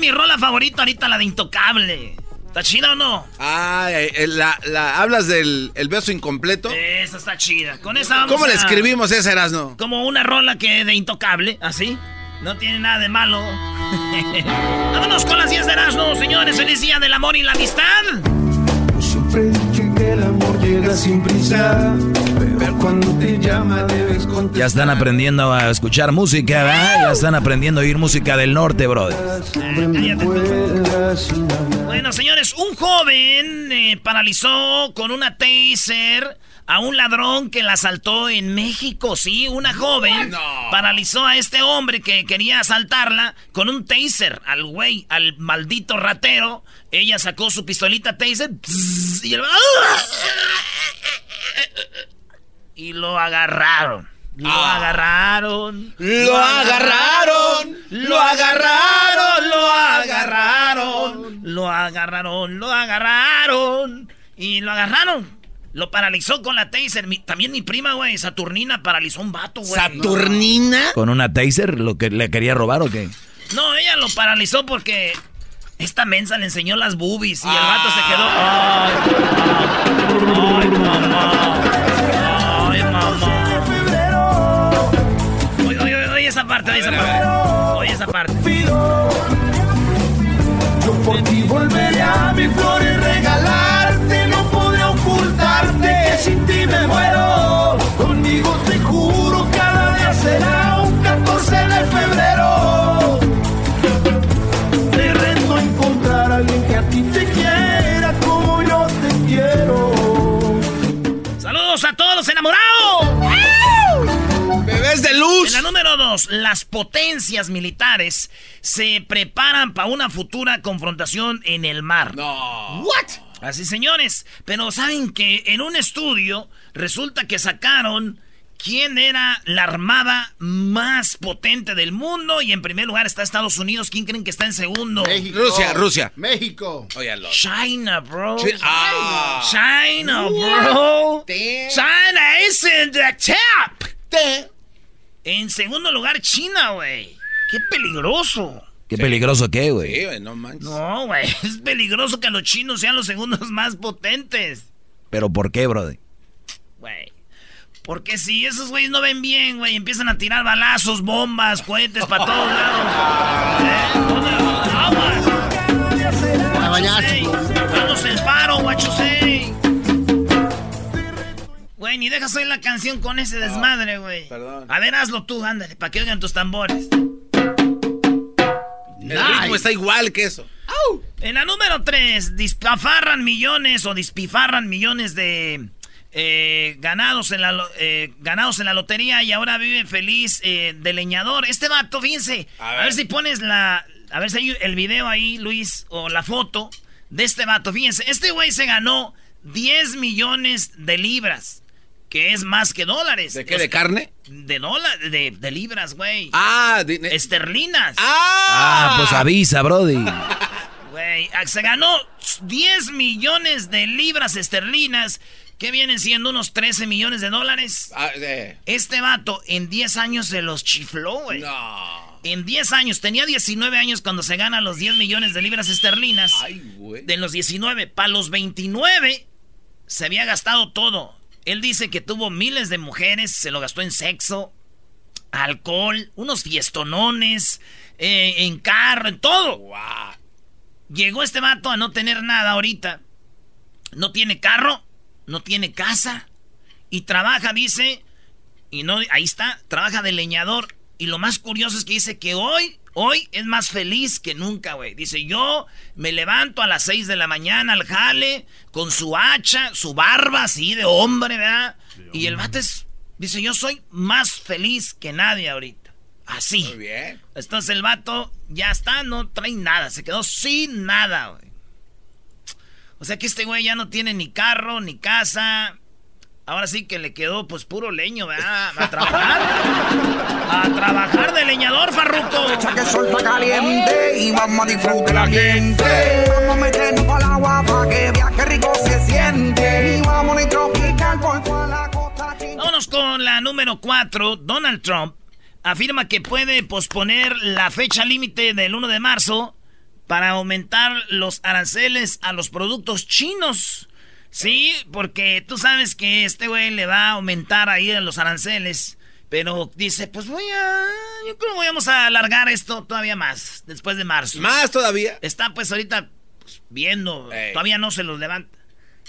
mi rola favorita ahorita, la de Intocable. ¿Está chida o no? Ah, eh, la, la- hablas del el beso incompleto. Esa está chida. Con esa vamos ¿Cómo le escribimos ese Erasno? Como una rola que de Intocable, así. No tiene nada de malo. Vámonos con las 10 de Erasmo, señores. Feliz día del amor y la amistad. Siempre he dicho que el amor llega sin prisa, cuando te llama debes contestar. Ya están aprendiendo a escuchar música, ¿verdad? Ya están aprendiendo a oír música del norte, brother. Sin hablar. Bueno, señores, un joven eh, paralizó con una taser a un ladrón que la asaltó en México. Sí, una joven paralizó a este hombre que quería asaltarla con un taser al güey, al maldito ratero. Ella sacó su pistolita taser y, el- y lo agarraron. Lo agarraron. Lo agarraron, Lo agarraron, lo agarraron. Lo agarraron, lo agarraron. Y lo agarraron. Lo paralizó con la taser. Mi- también mi prima, güey, Saturnina, paralizó un vato, güey. ¿Saturnina? ¿Con una taser lo que le quería robar o qué? No, ella lo paralizó porque esta mensa le enseñó las boobies y el vato se quedó. Ay, ay, mamá. Ay, mamá. Oye, oye, oye, oye esa parte, oye esa parte. Oye esa parte. Yo por ti volveré a mi flor y regalarte, no podré ocultarte que sin ti me muero. Conmigo te juro, cada día será un 14 de febrero. Te reto a encontrar a alguien que a ti te quiera como yo te quiero. Saludos a todos los enamorados. ¡Bebés de luz! En la número dos, las potencias militares se preparan para una futura confrontación en el mar. No. ¿What? Así, señores. Pero saben que en un estudio resulta que sacaron quién era la armada más potente del mundo. Y en primer lugar está Estados Unidos. ¿Quién creen que está en segundo? México. Rusia, Rusia. México. China, bro. Chi- ah. China, bro. China is in the top. En segundo lugar, China, güey. Qué peligroso. Qué peligroso qué, güey. Sí, güey, no manches. No, güey. Es peligroso que los chinos sean los segundos más potentes. Pero ¿por qué, brother? Güey. Porque si esos güeyes no ven bien, güey, empiezan a tirar balazos, bombas, cohetes para todos lados. ¿Eh? Vamos el paro, guachosei. Güey, ni dejas oír la canción con ese desmadre, güey. perdón. A ver, hazlo tú, ándale, para que oigan tus tambores. El ritmo está igual que eso. En la número 3, dispafarran millones o despifarran millones de eh, ganados, en la, eh, ganados en la lotería y ahora vive feliz eh, de leñador. Este vato, fíjense, a ver. si pones la... A ver si hay el video ahí, Luis, o la foto de este vato. Fíjense, este güey se ganó 10 millones de libras, que es más que dólares. ¿De qué? ¿De carne? De dólares, de, de libras, güey. Ah, de- Esterlinas. Ah, pues avisa, brody. Güey, ah, se ganó 10 millones de libras esterlinas, que vienen siendo unos 13 millones de dólares. ah, eh. Este vato en 10 años se los chifló, güey. No. En 10 años, tenía 19 años cuando se gana los 10 millones de libras esterlinas. Ay, güey. De los 19, para los 29 se había gastado todo. Él dice que tuvo miles de mujeres, se lo gastó en sexo, alcohol, unos fiestonones, eh, en carro, en todo. Guau. Llegó este vato a no tener nada ahorita. No tiene carro, no tiene casa y trabaja, dice, y no, ahí está, trabaja de leñador. Y lo más curioso es que dice que hoy, hoy es más feliz que nunca, güey. Dice, yo me levanto a las 6 de la mañana al jale, con su hacha, su barba así de hombre, ¿verdad? y el vato es, dice, yo soy más feliz que nadie ahorita. Así. Muy bien. Entonces el vato ya está, no trae nada, se quedó sin nada, güey. O sea que este güey ya no tiene ni carro, ni casa. Ahora sí que le quedó pues puro leño, ¿verdad? A trabajar. A trabajar de leñador, Farruco. que el sol está caliente y vamos a disfrutar la gente. Vamos a meternos para el agua para que vea qué rico se siente. Y vamos a tropical por toda la costa. Vámonos con la número 4. Donald Trump afirma que puede posponer la fecha límite del 1 de marzo para aumentar los aranceles a los productos chinos. Sí, porque tú sabes que este güey le va a aumentar ahí los aranceles. Pero dice, pues voy a... Yo creo que vamos a alargar esto todavía más, después de marzo. ¿Más todavía? Está pues ahorita pues, viendo, todavía no se los levanta.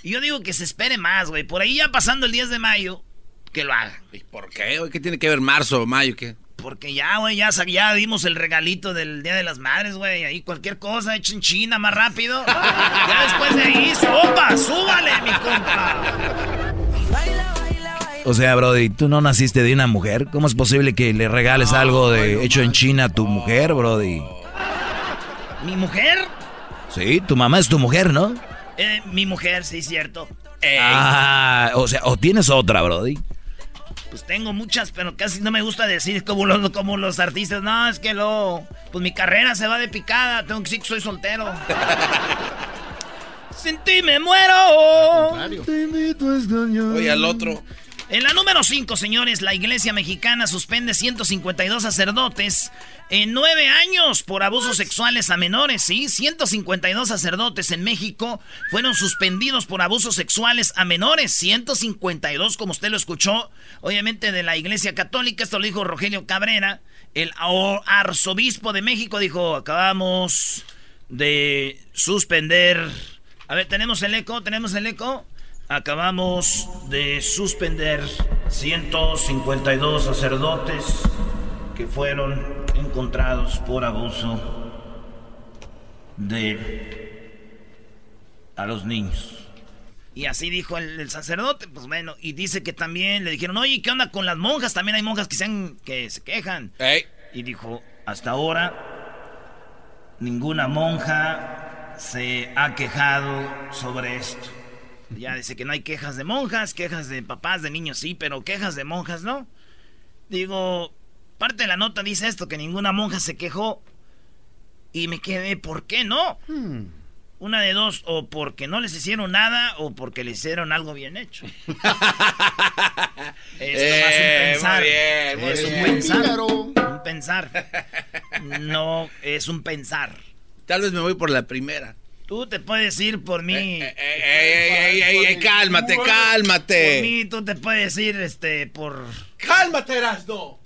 Y yo digo que se espere más, güey. Por ahí ya pasando el 10 de mayo, que lo haga. ¿Y por qué? ¿Qué tiene que ver marzo o mayo? ¿Qué? Porque ya, güey, ya, ya dimos el regalito del Día de las Madres, güey. Ahí cualquier cosa hecha en China más rápido. ya después de ahí, sopa, súbale, mi compa. O sea, Brody, tú no naciste de una mujer. ¿Cómo es posible que le regales algo de hecho en China a tu mujer, Brody? ¿Mi mujer? Sí, tu mamá es tu mujer, ¿no? Eh, mi mujer, sí, cierto. Ah, o sea, o tienes otra, Brody. Pues tengo muchas, pero casi no me gusta decir como los, como los artistas. No, es que lo. Pues mi carrera se va de picada. Tengo que decir que soy soltero. Sin ti me muero. Oye, al otro. En la número 5, señores, la iglesia mexicana suspende 152 sacerdotes en nueve años por abusos sexuales a menores. Sí, 152 sacerdotes en México fueron suspendidos por abusos sexuales a menores. 152, como usted lo escuchó, obviamente de la iglesia católica. Esto lo dijo Rogelio Cabrera, el arzobispo de México. Dijo, acabamos de suspender. A ver, tenemos el eco, tenemos el eco. Acabamos de suspender 152 sacerdotes que fueron encontrados por abuso de a los niños. Y así dijo el, sacerdote, pues bueno, y dice que también le dijeron, oye, ¿qué onda con las monjas? También hay monjas que se, que se quejan. Y dijo, hasta ahora ninguna monja se ha quejado sobre esto. Ya dice que no hay quejas de monjas, quejas de papás, de niños sí, pero quejas de monjas no. Digo, parte de la nota dice esto, que ninguna monja se quejó. Y me quedé, ¿por qué no? Hmm. Una de dos, o porque no les hicieron nada o porque les hicieron algo bien hecho. es más un pensar. es un pensar. Un pensar. No, es un pensar. Tal vez me voy por la primera. Tú te puedes ir por mí. Eh, eh, ey, cálmate, cálmate. Por mí tú te puedes ir, este, por... Cálmate, Erasno.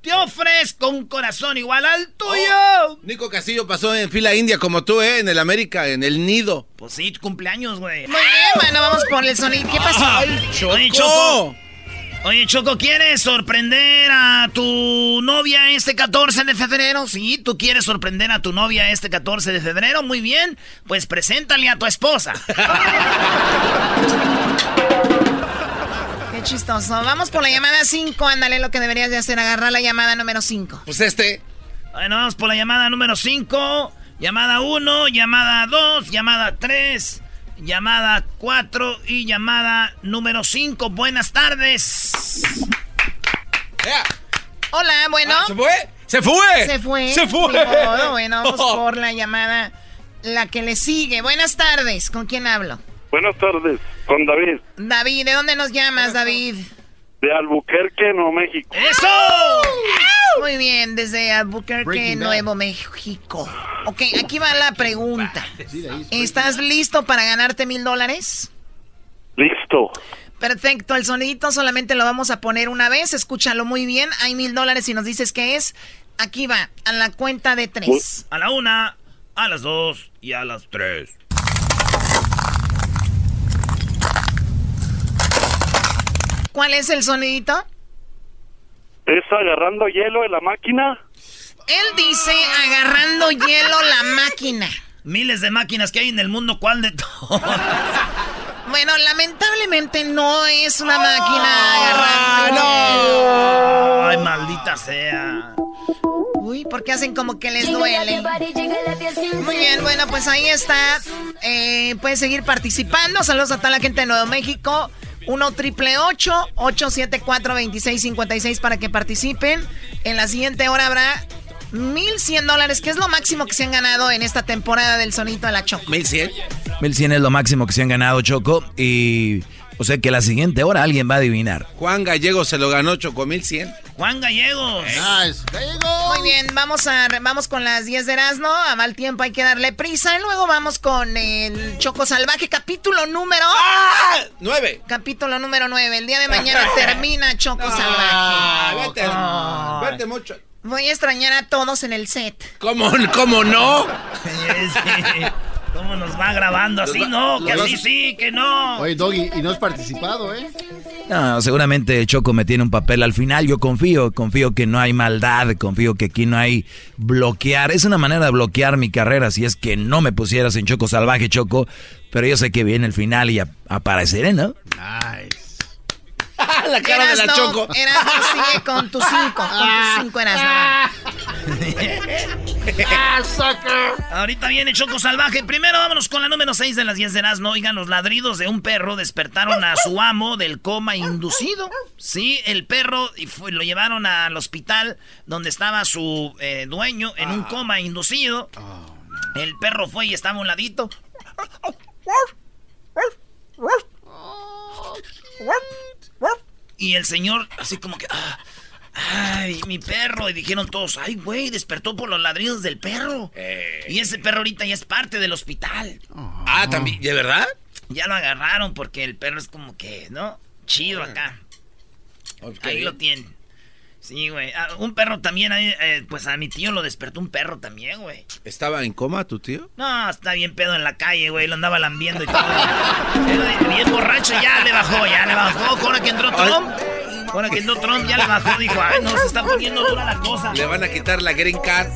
Te ofrezco un corazón igual al tuyo. Oh, Nico Castillo pasó en fila india como tú, ¿eh? En el América, en el nido. Pues sí, cumpleaños, güey. Muy bien, bueno, vamos por el sonido. ¿Qué pasó? Ay, Choco. Oye, Choco, ¿quieres sorprender a tu novia este 14 de febrero? Sí, tú quieres sorprender a tu novia este 14 de febrero. Muy bien, pues preséntale a tu esposa. Qué chistoso. Vamos por la llamada 5. Ándale, lo que deberías de hacer, agarrar la llamada número 5. Pues este. Bueno, vamos por la llamada número 5. Llamada 1, llamada 2, llamada 3 llamada 4 y llamada número 5. Buenas tardes. Hola, bueno. Ah, ¿Se fue? ¡Se fue! Se fue. Se fue. bueno, vamos por la llamada, la que le sigue. Buenas tardes. ¿Con quién hablo? Buenas tardes, con David. David, ¿de dónde nos llamas, David? De Albuquerque, Nuevo México. ¡Eso! Muy bien, desde Albuquerque, Nuevo México. Ok, aquí va la pregunta. ¿Estás listo para ganarte mil dólares? Listo. Perfecto, el sonidito solamente lo vamos a poner una vez, escúchalo muy bien. Hay mil dólares y nos dices qué es. Aquí va, a la cuenta de tres. A la una, a las dos y a las tres. ¿Cuál es el sonidito? ¿Es agarrando hielo en la máquina? Él dice agarrando hielo la máquina. Miles de máquinas que hay en el mundo, ¿cuál de todas? Bueno, lamentablemente no es una máquina agarrando. ¡No! Ay, maldita sea. porque hacen como que les duele. Muy bien, bueno, pues ahí está. Eh, puedes seguir participando. Saludos a toda la gente de Nuevo México. 1 triple 874 2656 para que participen. En la siguiente hora habrá 1100 dólares, que es lo máximo que se han ganado en esta temporada del Sonito de la Choco. 1100. 1100 es lo máximo que se han ganado, Choco. Y. O sea que la siguiente hora alguien va a adivinar. Juan Gallego se lo ganó, Choco, 1100. Juan Gallegos. Nice. Muy bien, vamos a vamos con las 10 de Erasmo. A mal tiempo hay que darle prisa. Y luego vamos con el Choco Salvaje, capítulo número. ¡Ah! ¡Nueve! Capítulo número 9. El día de mañana termina Choco Salvaje. Ah, vete, vete mucho. Voy a extrañar a todos en el set. ¿Cómo, cómo no? ¿Cómo nos va grabando? Así no, que así sí, que no. Oye, Doggy, y no has participado, ¿eh? No, seguramente Choco me tiene un papel al final. Yo confío, confío que no hay maldad, confío que aquí no hay bloquear. Es una manera de bloquear mi carrera si es que no me pusieras en Choco Salvaje, Choco. Pero yo sé que viene el final y apareceré, ¿no? Nice. La cara de la Choco. Erasmo sigue con tu 5. Con tu 5 Erasmo. ¡Ah, sucker! Ahorita viene Choco Salvaje. Primero vámonos con la número 6 de las 10 de Erasmo. Oigan, los ladridos de un perro despertaron a su amo del coma inducido. Sí, el perro y fue- lo llevaron al hospital donde estaba su eh, dueño en un coma inducido. El perro fue y estaba a un ladito. Y el señor, así como que. ah, ay, mi perro. Y dijeron todos, ay, güey, despertó por los ladridos del perro. Y ese perro ahorita ya es parte del hospital. Ah, también, ¿de verdad? Ya lo agarraron porque el perro es como que, ¿no? Chido acá. Ok. Ahí lo tienen. Sí, güey. Ah, un perro también, eh, pues a mi tío lo despertó un perro también, güey. ¿Estaba en coma tu tío? No, está bien pedo en la calle, güey. Lo andaba lambiendo y todo. Era bien borracho, ya le bajó, ya le bajó. Ahora que entró Trump, ahora que entró Trump, ya le bajó. Dijo, ay, no, se está poniendo dura la cosa. Le van a quitar la green card.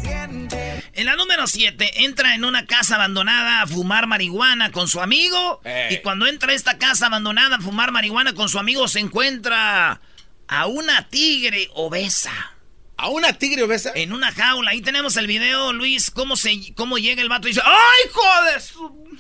En la número 7, entra en una casa abandonada a fumar marihuana con su amigo. Y cuando entra a esta casa abandonada a fumar marihuana con su amigo, se encuentra a una tigre obesa. ¿A una tigre obesa? En una jaula. Ahí tenemos el video, Luis, cómo, se, cómo llega el vato y dice, ¡ay, joder! su-".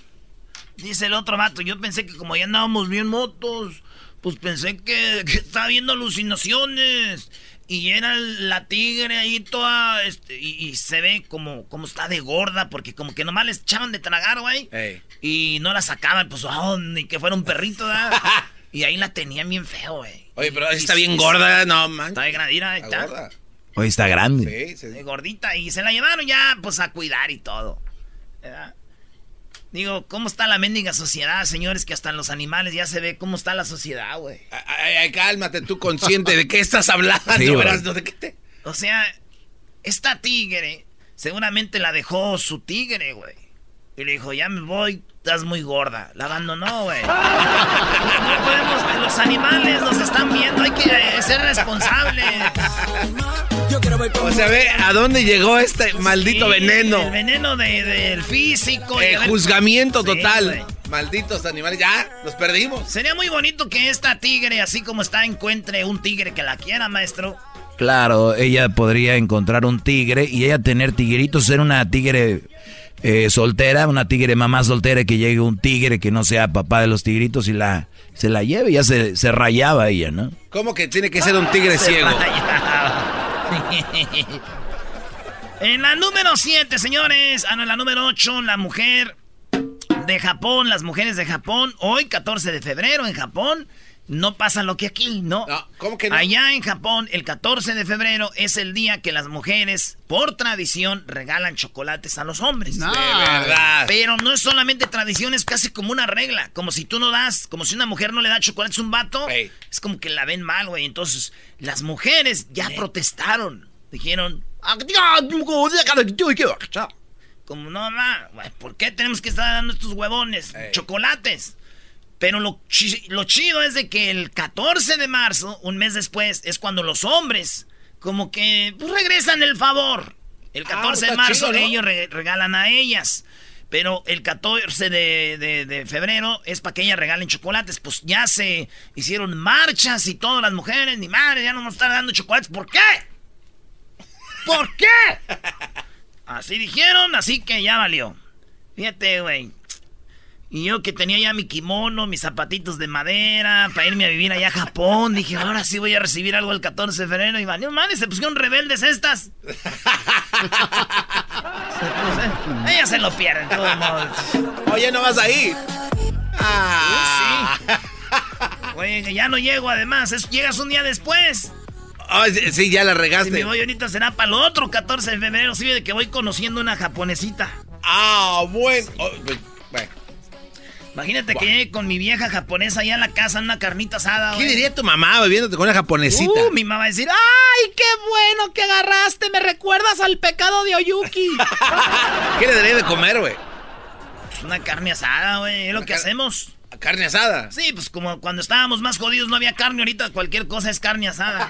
Dice el otro vato, yo pensé que como ya andábamos bien motos, pues pensé que, que estaba viendo alucinaciones. Y era la tigre ahí toda, este, y, y se ve como, como está de gorda, porque como que nomás les echaban de tragar, güey. Ey. Y no la sacaban, pues, oh, ni que fuera un perrito, ¿verdad? y ahí la tenían bien feo, güey. Oye, pero Y- está bien gorda, no, man. Está de gradira, ahí Está gorda. Hoy está grande. Sí, sí. de gordita y se la llevaron ya pues a cuidar y todo. ¿verdad? Digo, ¿cómo está la mendiga sociedad, señores? Que hasta en los animales ya se ve cómo está la sociedad, güey. Ay, ay, cálmate, tú consciente de qué estás hablando, Sí, ¿De qué te...? O sea, esta tigre seguramente la dejó su tigre, güey. Y le dijo, ya me voy, estás muy gorda. La abandonó, güey. No podemos, los animales nos están viendo, hay que eh, ser responsables. O sea, ve a dónde llegó este maldito Sí, veneno. El veneno de- del físico. y Eh, a ver- juzgamiento Sí, total. Malditos animales, ya, los perdimos. Sería muy bonito que esta tigre, así como está, encuentre un tigre que la quiera, maestro. Claro, ella podría encontrar un tigre y ella tener tigritos, ser una tigre eh, soltera, una tigre mamá soltera que llegue un tigre que no sea papá de los tigritos y la se la lleve, ya se, se rayaba ella, ¿no? ¿Cómo que tiene que ser un tigre ciego? en la número 7, señores. Ah, no, en la número 8, la mujer de Japón, las mujeres de Japón. Hoy, 14 de febrero, en Japón, no pasa lo que aquí, ¿no? No, ¿cómo que no? Allá en Japón, el 14 de febrero es el día que las mujeres, por tradición, regalan chocolates a los hombres. No. De verdad. Pero no es solamente tradición, es casi como una regla. Como si tú no das, como si una mujer no le da chocolates a un vato, es como que la ven mal, güey. Entonces, las mujeres ya protestaron. Dijeron, "Ah, como no, ma, ¿por qué tenemos que estar dando estos huevones? Chocolates. Pero lo, chi- lo chido es de que el 14 de marzo, un mes después, es cuando los hombres como que pues, regresan el favor. El 14 de Ah, está marzo chido, ¿no? ellos re- regalan a ellas. Pero el 14 de, de- de febrero es para que ellas regalen chocolates. Pues ya se hicieron marchas y todas las mujeres, ni madre, ya no nos están dando chocolates. ¿Por qué? ¿Por qué? Así dijeron, así que ya valió. Fíjate, güey. Y yo que tenía ya mi kimono, mis zapatitos de madera, para irme a vivir allá a Japón, dije, ahora sí voy a recibir algo el 14 de febrero. Y valió, y se pusieron rebeldes estas. Ellas se lo pierden, de todos modos. Oye, no vas ahí. Ah. Sí. Oye, ya no llego, además. llegas un día después. sí, ya la regaste. Si me voy ahorita será para el otro 14 de febrero. Sí, de que voy conociendo una japonesita. Ah, bueno. Oh, pues, bueno. Imagínate que llegue con mi vieja japonesa allá en la casa en una carnita asada. ¿Qué diría tu mamá bebiéndote con una japonesita? Uh, mi mamá va a decir, ¡ay, qué bueno que agarraste! Me recuerdas al pecado de Oyuki. ¿Qué le daría de comer, güey? Pues una carne asada, güey. Es lo que hacemos. ¿Carne asada? Sí, pues como cuando estábamos más jodidos no había carne, ahorita cualquier cosa es carne asada.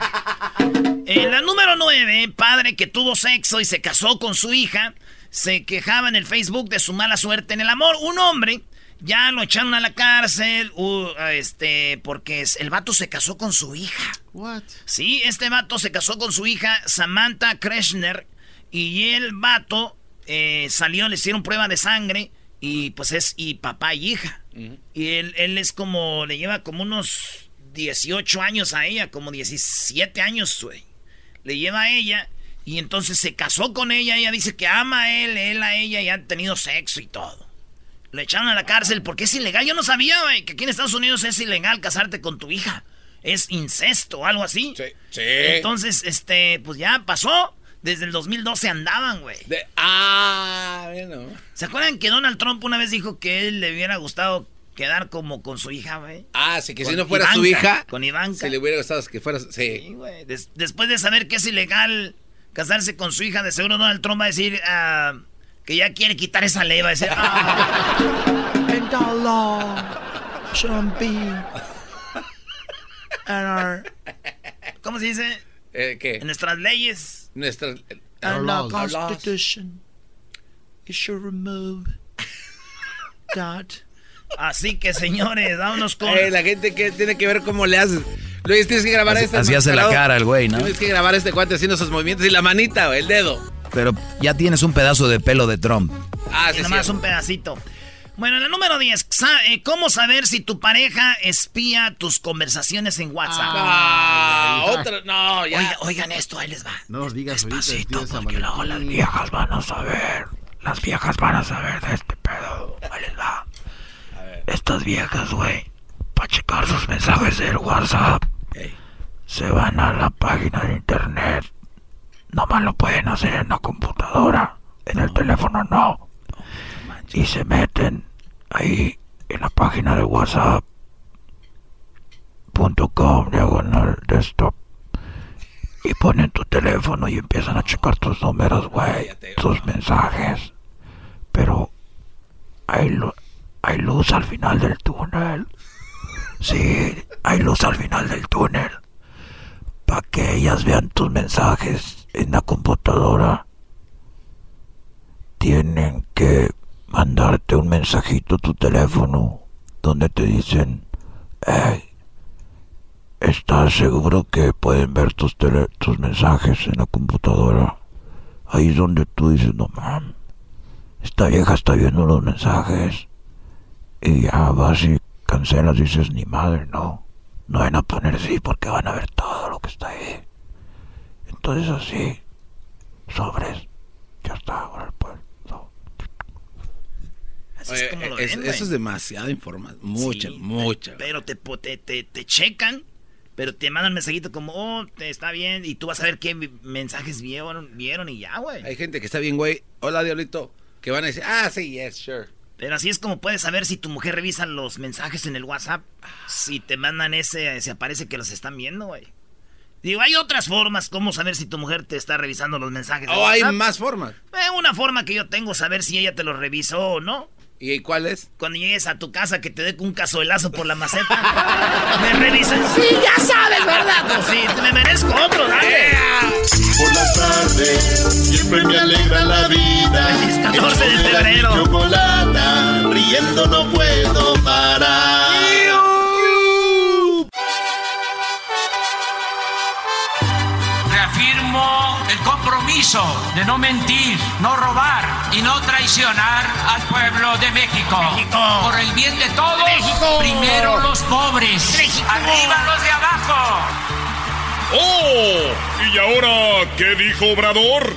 En la número 9, padre que tuvo sexo y se casó con su hija, se quejaba en el Facebook de su mala suerte en el amor. Un hombre ya lo echaron a la cárcel, uh, este, porque el vato se casó con su hija. What? Sí, este vato se casó con su hija Samantha Kreshner y el vato eh, salió, le hicieron prueba de sangre y pues es y papá y hija. Y él, él es como, le lleva como unos 18 años a ella, como 17 años, güey. Le lleva a ella y entonces se casó con ella, ella dice que ama a él, él a ella y han tenido sexo y todo. Lo echaron a la cárcel porque es ilegal. Yo no sabía, güey, que aquí en Estados Unidos es ilegal casarte con tu hija. Es incesto o algo así. Sí, sí. Entonces, este, pues ya pasó. Desde el 2012 andaban, güey. Ah, bueno. ¿Se acuerdan que Donald Trump una vez dijo que él le hubiera gustado quedar como con su hija, güey? Ah, sí, que si no fuera su hija. Con Ivanka. Si le hubiera gustado que fuera. Sí, güey. después de saber que es ilegal casarse con su hija, de seguro Donald Trump va a decir. Uh, que ya quiere quitar esa ley, va a decir, ah, ¿Cómo se dice? Eh, ¿Qué? En nuestras leyes. Nuestras... And the Constitution. It should remove that. Así que, señores, vámonos con... Eh, la gente que tiene que ver cómo le haces. Luis, tienes que grabar así, este. Así hace la cara el güey, ¿no? Tienes que grabar este cuate haciendo esos movimientos y la manita, el dedo. Pero ya tienes un pedazo de pelo de Trump. Ah, sí, y nomás un pedacito. Bueno, la número 10. Eh, ¿Cómo saber si tu pareja espía tus conversaciones en WhatsApp? Ah, otra. No, ya. oigan esto, ahí les va. No nos digas Despacito, porque luego las viejas van a saber. Las viejas van a saber de este pedo. Ahí les va. Estas viejas, güey, para checar sus mensajes del WhatsApp, se van a la página de internet Nomás lo pueden hacer en la computadora. En el teléfono no. Y se meten ahí en la página de whatsapp.com diagonal desktop y ponen tu teléfono y empiezan a checar tus números, güey, tus mensajes. Pero hay, hay luz al final del túnel. Sí, hay luz al final del túnel. Para que ellas vean tus mensajes en la computadora tienen que mandarte un mensajito a tu teléfono donde te dicen, hey, ¿estás seguro que pueden ver tus, tus mensajes en la computadora? Ahí es donde tú dices, no man, esta vieja está viendo los mensajes. Y ya vas y cancelas dices, ni madre, no. No van a poner sí porque van a ver todo lo que está ahí. Entonces así, sobres, ya está, pues, Así es como lo ven, Eso es demasiada información, mucha, mucha. Pero te, te, te, checan, pero te mandan mensajito como, oh, te está bien, y tú vas a ver qué mensajes vieron, vieron y ya, güey. Hay gente que está bien, güey, hola, Diolito, que van a decir, ah, sí, yes, sure. Pero así es como puedes saber si tu mujer revisa los mensajes en el WhatsApp. Si te mandan ese, se aparece que los están viendo, güey. Digo, hay otras formas como saber si tu mujer te está revisando los mensajes. ¿O oh, hay más formas? Eh, una forma que yo tengo saber si ella te lo revisó o no. ¿Y cuál es? Cuando llegues a tu casa que te dé un cazuelazo por la maceta. me revisan. Sí, ya sabes, ¿verdad? Pues sí, me merezco otro, dale. Por las tardes siempre me alegra la vida. Es 14 de febrero. Chocolata, riendo no puedo parar. Compromiso de no mentir, no robar y no traicionar al pueblo de México. Por el bien de todos, primero los pobres, arriba los de abajo. ¡Oh! ¿Y ahora qué dijo Obrador?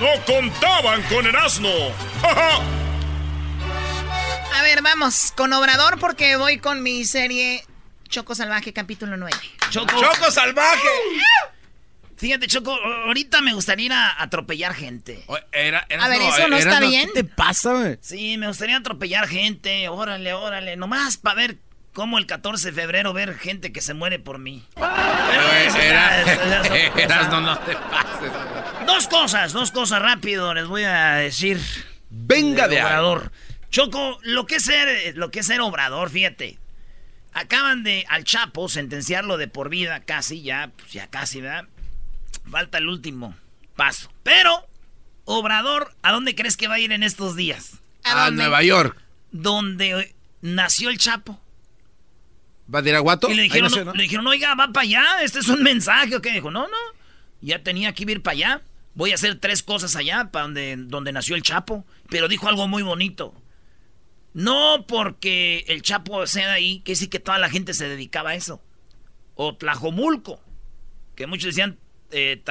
No contaban con el asno. A ver, vamos con Obrador porque voy con mi serie Choco Salvaje, capítulo 9. Choco, Choco Salvaje. Fíjate, Choco, ahorita me gustaría ir a atropellar gente. a ver, ¿eso no está bien? ¿Qué te pasa, güey? Sí, me gustaría atropellar gente. Órale, órale. Nomás para ver cómo el 14 de febrero ver gente que se muere por mí. Eras, no, no te pases. Dos cosas, dos cosas rápido les voy a decir. Venga de, Obrador. Choco, lo que es ser, lo que es ser Obrador, fíjate. Acaban de al Chapo sentenciarlo de por vida, casi, ya, pues ya casi, ¿verdad? Falta el último paso. Pero, Obrador, ¿a dónde crees que va a ir en estos días? A, Nueva York. Donde nació el Chapo. ¿Va a Guato? Y le dijeron, le dijeron, oiga, va para allá, este es un mensaje. ¿O qué? Dijo, no, no, ya tenía que ir para allá. Voy a hacer tres cosas allá, para donde, donde nació el Chapo. Pero dijo algo muy bonito. No porque el Chapo sea de ahí, que sí que toda la gente se dedicaba a eso. O Tlajomulco, que muchos decían eh,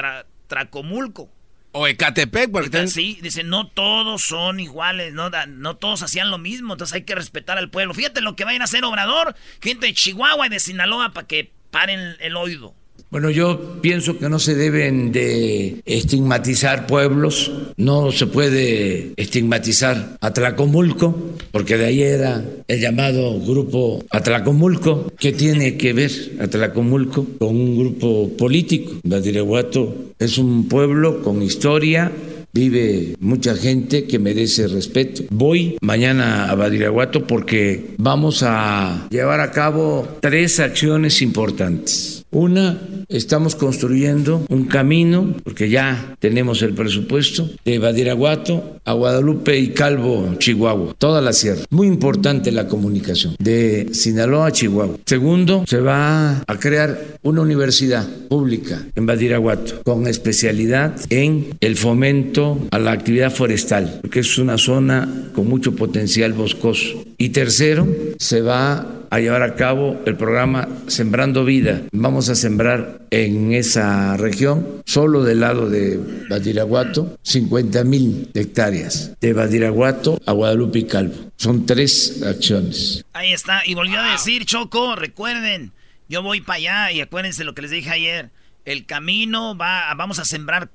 Tracomulco. O Ecatepec, porque Sí, dice, no todos son iguales, no, no todos hacían lo mismo, entonces hay que respetar al pueblo. Fíjate lo que vayan a hacer Obrador, gente de Chihuahua y de Sinaloa para que paren el oído. Bueno, yo pienso que no se deben de estigmatizar pueblos, no se puede estigmatizar Atlacomulco, porque de ahí era el llamado grupo Atlacomulco. ¿Qué tiene que ver Atlacomulco con un grupo político? Badiraguato es un pueblo con historia, vive mucha gente que merece respeto. Voy mañana a Badiraguato porque vamos a llevar a cabo tres acciones importantes. Una, estamos construyendo un camino, porque ya tenemos el presupuesto, de Badiraguato a Guadalupe y Calvo, Chihuahua, toda la sierra. Muy importante la comunicación de Sinaloa a Chihuahua. Segundo, se va a crear una universidad pública en Badiraguato con especialidad en el fomento a la actividad forestal, porque es una zona con mucho potencial boscoso. Y tercero, se va a llevar a cabo el programa Sembrando Vida. Vamos a sembrar en esa región, solo del lado de Badiraguato, 50 mil hectáreas. De Badiraguato a Guadalupe y Calvo. Son tres acciones. Ahí está. Y volvió a decir, Choco, recuerden, yo voy para allá y acuérdense lo que les dije ayer. El camino va, vamos a sembrar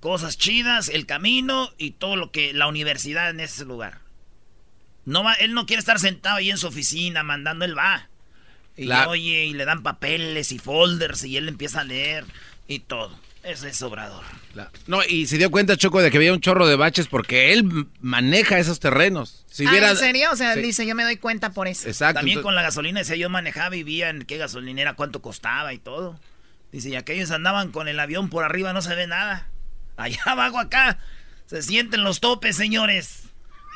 cosas chidas, el camino y todo lo que la universidad en ese lugar. No va, él no quiere estar sentado ahí en su oficina mandando, él va. Y oye, y le dan papeles y folders y él empieza a leer y todo. Ese es Obrador. No, y se dio cuenta, Choco, de que había un chorro de baches porque él maneja esos terrenos. Si ah, ¿En serio? O sea, dice, yo me doy cuenta por eso. Exacto. También con la gasolina, decía, yo manejaba, vivía en qué gasolinera, cuánto costaba y todo. Dice, y aquellos andaban con el avión por arriba, no se ve nada. Allá abajo, acá, se sienten los topes, señores.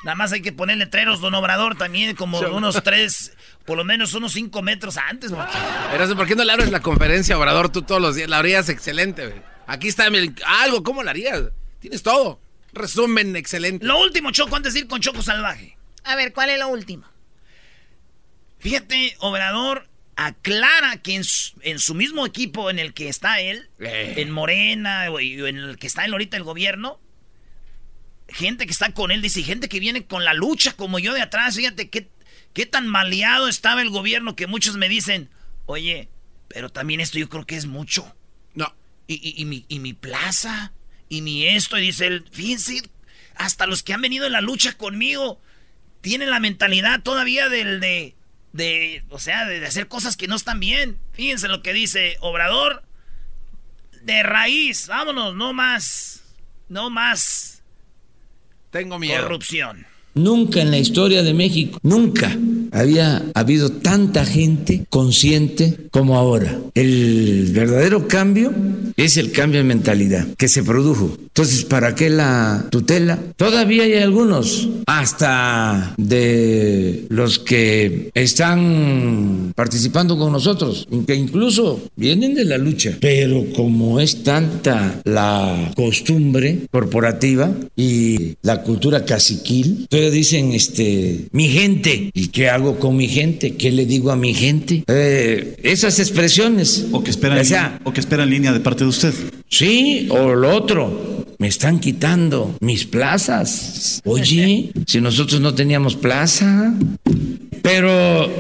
Nada más hay que poner letreros, don Obrador, también como unos tres, por lo menos unos cinco metros antes. Pero ¿por qué no le abres la conferencia, Obrador, tú todos los días? La harías excelente, güey. Aquí está algo, ¿cómo la harías? Tienes todo. Resumen excelente. Lo último, Choco, antes de ir con Choco Salvaje. A ver, ¿cuál es lo último? Fíjate, Obrador aclara que en su, mismo equipo en el que está él, eh. en Morena, o en el que está él ahorita el gobierno, gente que está con él, dice, gente que viene con la lucha como yo de atrás, fíjate qué, qué tan maleado estaba el gobierno que muchos me dicen, oye, pero también esto yo creo que es mucho. No. Y, mi, y mi plaza, y mi esto, y dice él, fíjense, hasta los que han venido en la lucha conmigo tienen la mentalidad todavía del de, de, o sea, de hacer cosas que no están bien. Fíjense lo que dice Obrador, de raíz, vámonos, no más, no más tengo miedo. Corrupción. Nunca en la historia de México, nunca había habido tanta gente consciente como ahora. El verdadero cambio es el cambio de mentalidad que se produjo. Entonces, ¿para qué la tutela? Todavía hay algunos, hasta de los que están participando con nosotros, que incluso vienen de la lucha, pero como es tanta la costumbre corporativa y la cultura caciquil, todavía dicen, este, mi gente, ¿y qué hago con mi gente? ¿Qué le digo a mi gente? Eh, esas expresiones. O que esperan, o, que esperan línea de parte de usted. Sí, o lo otro. Me están quitando mis plazas. Oye, si nosotros no teníamos plaza. Pero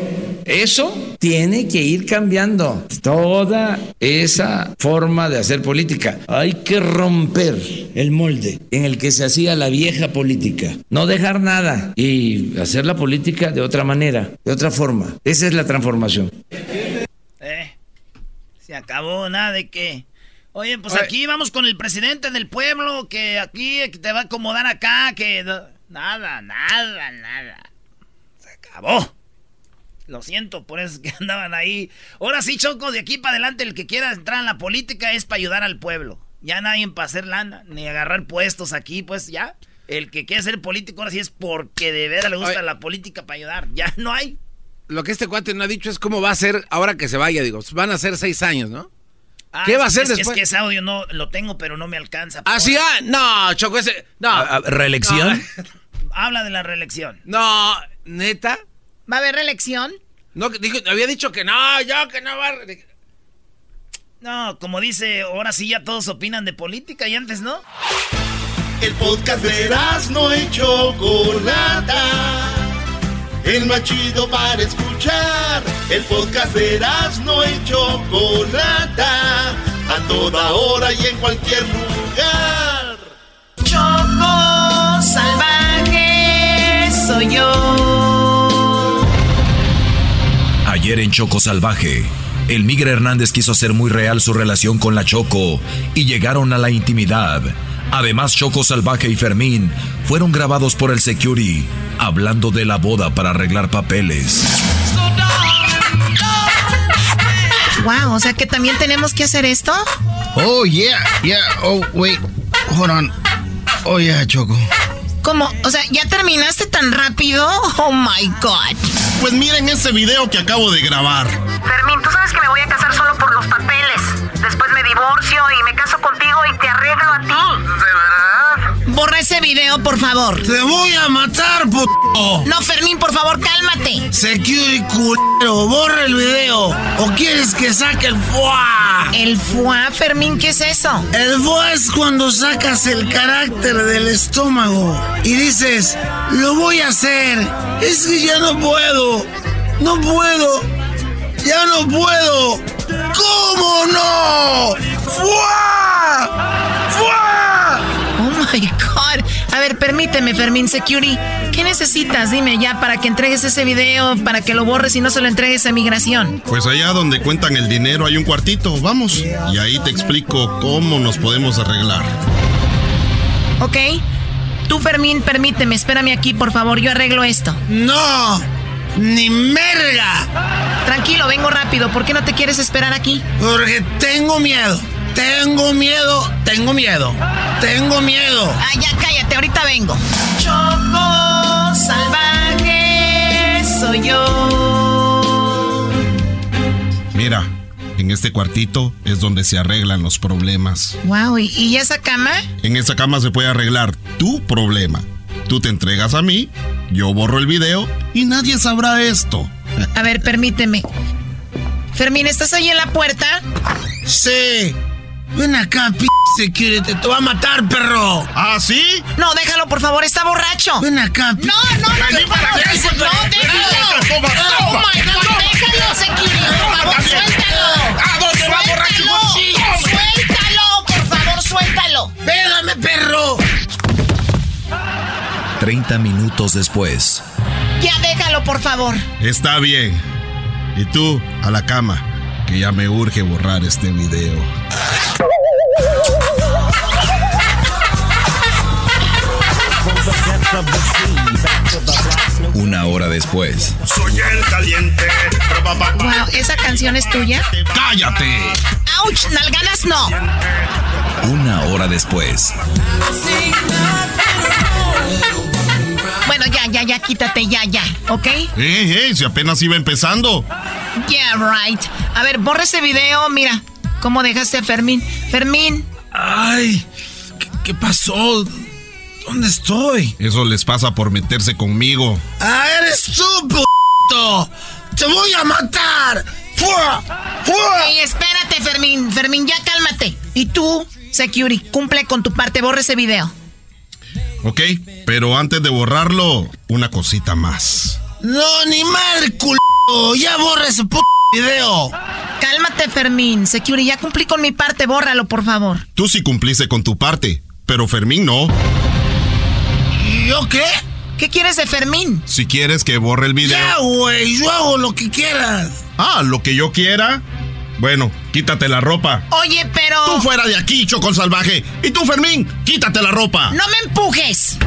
eso tiene que ir cambiando. Toda esa forma de hacer política. Hay que romper el molde en el que se hacía la vieja política. No dejar nada y hacer la política de otra manera, de otra forma. Esa es la transformación. Eh, se acabó, nada de que... Oye, pues aquí vamos con el presidente del pueblo, que aquí te va a acomodar acá, que... Nada, nada, nada. Se acabó. Lo siento, por eso que andaban ahí. Ahora sí, Choco, de aquí para adelante el que quiera entrar en la política es para ayudar al pueblo. Ya nadie para hacer lana, ni agarrar puestos aquí, pues ya. El que quiere ser político ahora sí es porque de verdad le gusta la política para ayudar. Ya no hay. Lo que este cuate no ha dicho es cómo va a ser ahora que se vaya, digo. Van a ser seis años, ¿no? Ah, ¿Qué va a ser después? Es que ese audio no lo tengo, pero no me alcanza. ¿Ah, sí? Ah, no, Choco, ese... No. Ah, ¿Reelección? Habla de la reelección. No, ¿neta? ¿Va a haber reelección? No, había dicho que no, yo que no va. No, como dice, ahora sí ya todos opinan de política y antes no. El podcast de no hecho Chocolata. El más chido para escuchar. El podcast de no hecho Chocolata. A toda hora y en cualquier lugar. Choco salvaje soy yo. Ayer en Choco Salvaje, el Migre Hernández quiso hacer muy real su relación con la Choco y llegaron a la intimidad. Además, Choco Salvaje y Fermín fueron grabados por el Security hablando de la boda para arreglar papeles. Wow, o sea que también tenemos que hacer esto? Oh, yeah, yeah. Oh, wait. Hold on. Oh, yeah, Choco. ¿Cómo? O sea, ¿ya terminaste tan rápido? Oh my God. Pues miren ese video que acabo de grabar. Fermín, tú sabes que me voy a casar solo por los papeles. Después me divorcio y me caso contigo y te arreglo a ti. Borra ese video, por favor. Te voy a matar, puto. No, Fermín, por favor, cálmate. Security culero, borra el video. ¿O quieres que saque el fuá? ¿El fuá, Fermín? ¿Qué es eso? El fuá es cuando sacas el carácter del estómago y dices, lo voy a hacer. Es que ya no puedo. No puedo. Ya no puedo. ¿Cómo no? ¡Fuá! Ver, permíteme, Fermín Security. ¿Qué necesitas? Dime ya para que entregues ese video, para que lo borres y no se lo entregues a migración. Pues allá donde cuentan el dinero hay un cuartito. Vamos. Y ahí te explico cómo nos podemos arreglar. Ok. Tú, Fermín, permíteme, espérame aquí, por favor, yo arreglo esto. ¡No! ¡Ni merga! Tranquilo, vengo rápido. ¿Por qué no te quieres esperar aquí? Porque tengo miedo. Tengo miedo. Tengo miedo. Tengo miedo. Ah, ya cállate, ahorita vengo. Choco salvaje soy yo. Mira, en este cuartito es donde se arreglan los problemas. Wow, ¿y, esa cama? En esa cama se puede arreglar tu problema. Tú te entregas a mí, yo borro el video y nadie sabrá esto. A ver, permíteme. Fermín, ¿estás ahí en la puerta? Sí. Ven acá, p security, te va a matar, perro. ¿Ah, sí? No, déjalo, por favor, está borracho. Ven acá, p No, no, no, no, no, déjalo. Oh my God, déjalo, security, por favor, suéltalo. ¿A dónde va borracho? Suéltalo, por favor, suéltalo. Pégame, perro. 30 minutos después. Ya déjalo, por favor. Está bien. Y tú, a la cama, que ya me urge borrar este video. Una hora después. Soy el caliente. Wow, ¿esa canción es tuya? ¡Cállate! ¡Auch! ¡Nalganas no! Una hora después. Bueno, ya, ya, ya, quítate, ya, ya, ¿ok? ¡Eh, eh! Si apenas iba empezando. Yeah, right. A ver, borra ese video, mira. ¿Cómo dejaste a Fermín? Fermín. Ay, ¿qué, pasó? ¿Dónde estoy? Eso les pasa por meterse conmigo. ¡Ah, eres tú, p***! ¡Te voy a matar! ¡Fuera! ¡Fuera! Ey, espérate, Fermín. Fermín, ya cálmate. Y tú, Security, cumple con tu parte. Borra ese video. Ok, pero antes de borrarlo, una cosita más. No, ni madre, culo. Ya borra ese p video. Cálmate, Fermín. Security, ya cumplí con mi parte. Bórralo, por favor. Tú sí cumpliste con tu parte, pero Fermín no. ¿Y yo qué? ¿Qué quieres de Fermín? Si quieres que borre el video. Ya, güey, yo hago lo que quieras. Ah, lo que yo quiera. Bueno, quítate la ropa. Oye, pero. Tú fuera de aquí, Chocol Salvaje. Y tú, Fermín, quítate la ropa. ¡No me empujes!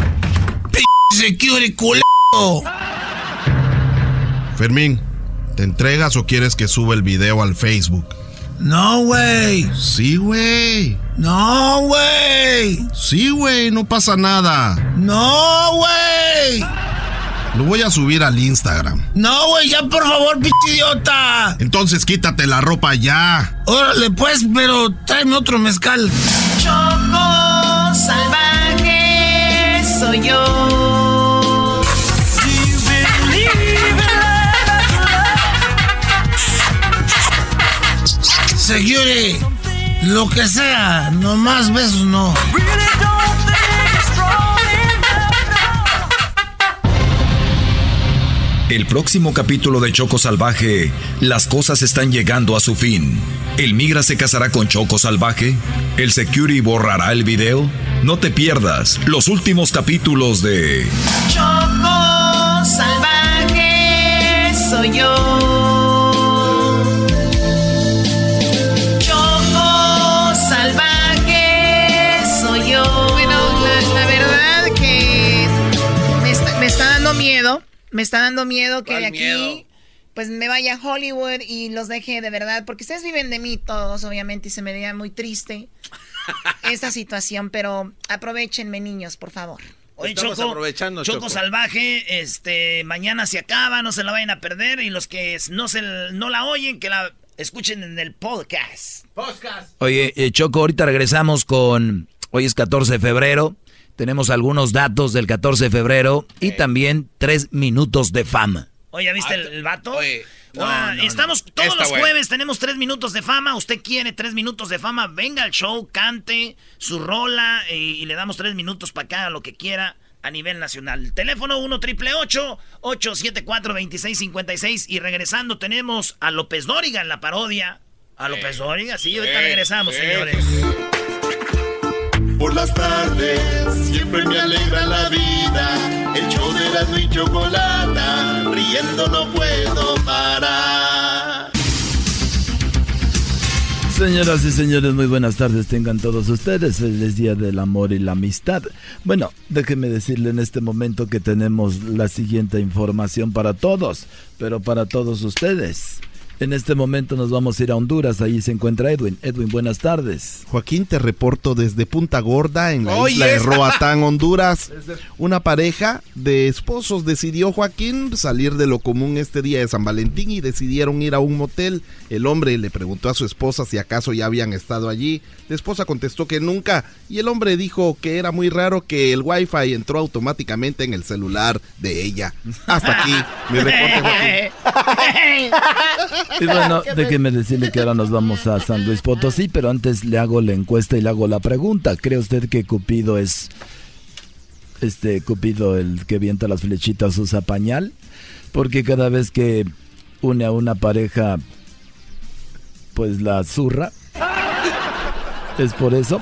P security culo. Fermín, ¿te entregas o quieres que suba el video al Facebook? No, güey. Sí, güey. No, güey. Sí, güey, no pasa nada. No, güey. Lo voy a subir al Instagram. No, güey, ya por favor, pinche idiota. Entonces quítate la ropa ya. Órale, pues, pero tráeme otro mezcal. Choco salvaje soy yo. Security, lo que sea, no más besos no. El próximo capítulo de Choco Salvaje, las cosas están llegando a su fin. ¿El migra se casará con Choco Salvaje? ¿El security borrará el video? No te pierdas los últimos capítulos de Choco salvaje soy yo. Miedo. Me está dando miedo que ¿Cuál de aquí miedo? pues me vaya a Hollywood y los deje de verdad. Porque ustedes viven de mí todos, obviamente, y se me vería muy triste esta situación. Pero aprovechenme, niños, por favor. Oye, Estamos Choco, aprovechando, Choco, Choco. Salvaje, este, mañana se acaba, no se la vayan a perder y los que no se no la oyen, que la escuchen en el podcast. Oye, eh, Choco, ahorita regresamos con. Hoy es 14 de febrero. Tenemos algunos datos del 14 de febrero y también tres minutos de fama. Oye, ¿ya viste el, el vato? Oye, no, no, estamos no. todos los jueves, tenemos tres minutos de fama. Usted quiere tres minutos de fama, venga al show, cante su rola y, le damos tres minutos para haga lo que quiera a nivel nacional. Teléfono 1 triple 874 2656 y regresando tenemos a López Dóriga en la parodia. A López Dóriga, sí, ahorita Eh, regresamos, eh. señores. Por las tardes siempre me alegra la vida. El show de la y chocolata, riendo no puedo parar. Señoras y señores, muy buenas tardes tengan todos ustedes. Feliz Día del Amor y la Amistad. Bueno, déjeme decirle en este momento que tenemos la siguiente información para todos, pero para todos ustedes. En este momento nos vamos a ir a Honduras, ahí se encuentra Edwin. Edwin, buenas tardes. Joaquín, te reporto desde Punta Gorda, en la Oye, isla de. Roatán, Honduras. Una pareja de esposos decidió, Joaquín, salir de lo común este día de San Valentín y decidieron ir a un motel. El hombre le preguntó a su esposa si acaso ya habían estado allí. La esposa contestó que nunca y el hombre dijo que era muy raro que el wifi entró automáticamente en el celular de ella. Hasta aquí mi reporte, Joaquín. Y bueno, déjeme decirle que ahora nos vamos a San Luis Potosí, pero antes le hago la encuesta y le hago la pregunta. ¿Cree usted que Cupido es este Cupido el que vienta las flechitas usa pañal? Porque cada vez que une a una pareja pues la zurra. ¿Es por eso?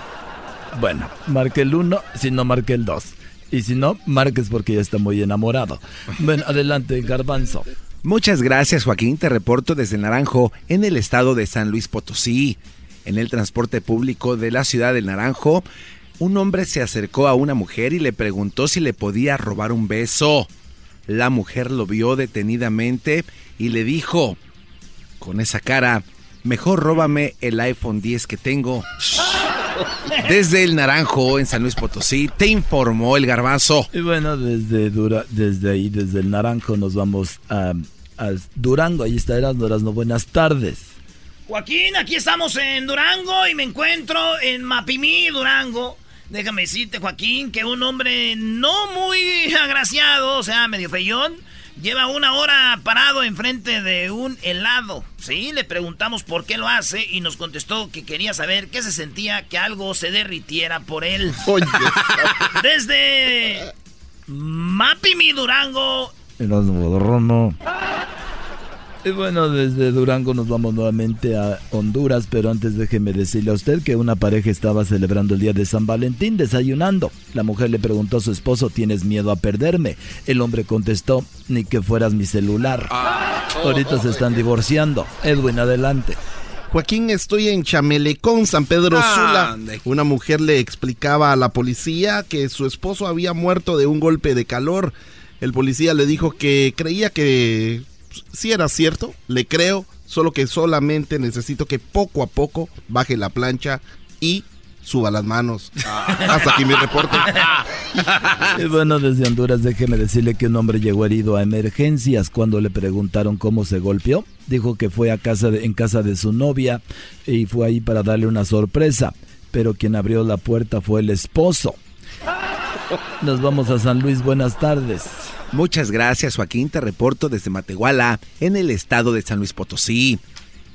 Bueno, marque el 1, si no marque el 2. Y si no, marques porque ya está muy enamorado. Bueno, adelante, Garbanzo. Muchas gracias Joaquín, te reporto desde Naranjo, en el estado de San Luis Potosí. En el transporte público de la ciudad del Naranjo, Un hombre se acercó a una mujer y le preguntó si le podía robar un beso. La mujer lo vio detenidamente y le dijo, con esa cara, mejor róbame el iPhone 10 que tengo. Desde el Naranjo, en San Luis Potosí, te informó el garbanzo. Y bueno, desde, Dura, desde ahí, desde el Naranjo, nos vamos a, a Durango. Ahí está Erasmo, no buenas tardes. Joaquín, aquí estamos en Durango y me encuentro en Mapimí, Durango. Déjame decirte, Joaquín, que un hombre no muy agraciado, o sea, medio feyón, lleva una hora parado enfrente de un helado. Sí, le preguntamos por qué lo hace y nos contestó que quería saber qué se sentía que algo se derritiera por él. Desde Mapimi Durango. Y bueno, desde Durango nos vamos nuevamente a Honduras, pero antes déjeme decirle a usted que una pareja estaba celebrando el día de San Valentín desayunando. La mujer le preguntó a su esposo, ¿tienes miedo a perderme? El hombre contestó, ni que fueras mi celular. Ah. Ahorita se están divorciando. Edwin, adelante. Joaquín, estoy en Chamelecón, San Pedro Sula. Una mujer le explicaba a la policía que su esposo había muerto de un golpe de calor. El policía le dijo que creía que si era cierto, le creo, solo que solamente necesito que poco a poco baje la plancha y suba las manos. Hasta aquí mi reporte. y bueno, desde Honduras déjeme decirle que un hombre llegó herido a emergencias cuando le preguntaron cómo se golpeó. Dijo que fue a casa en casa de su novia y fue ahí para darle una sorpresa, pero quien abrió la puerta fue el esposo. Nos vamos a San Luis, buenas tardes. Muchas gracias Joaquín, te reporto desde Matehuala, en el estado de San Luis Potosí.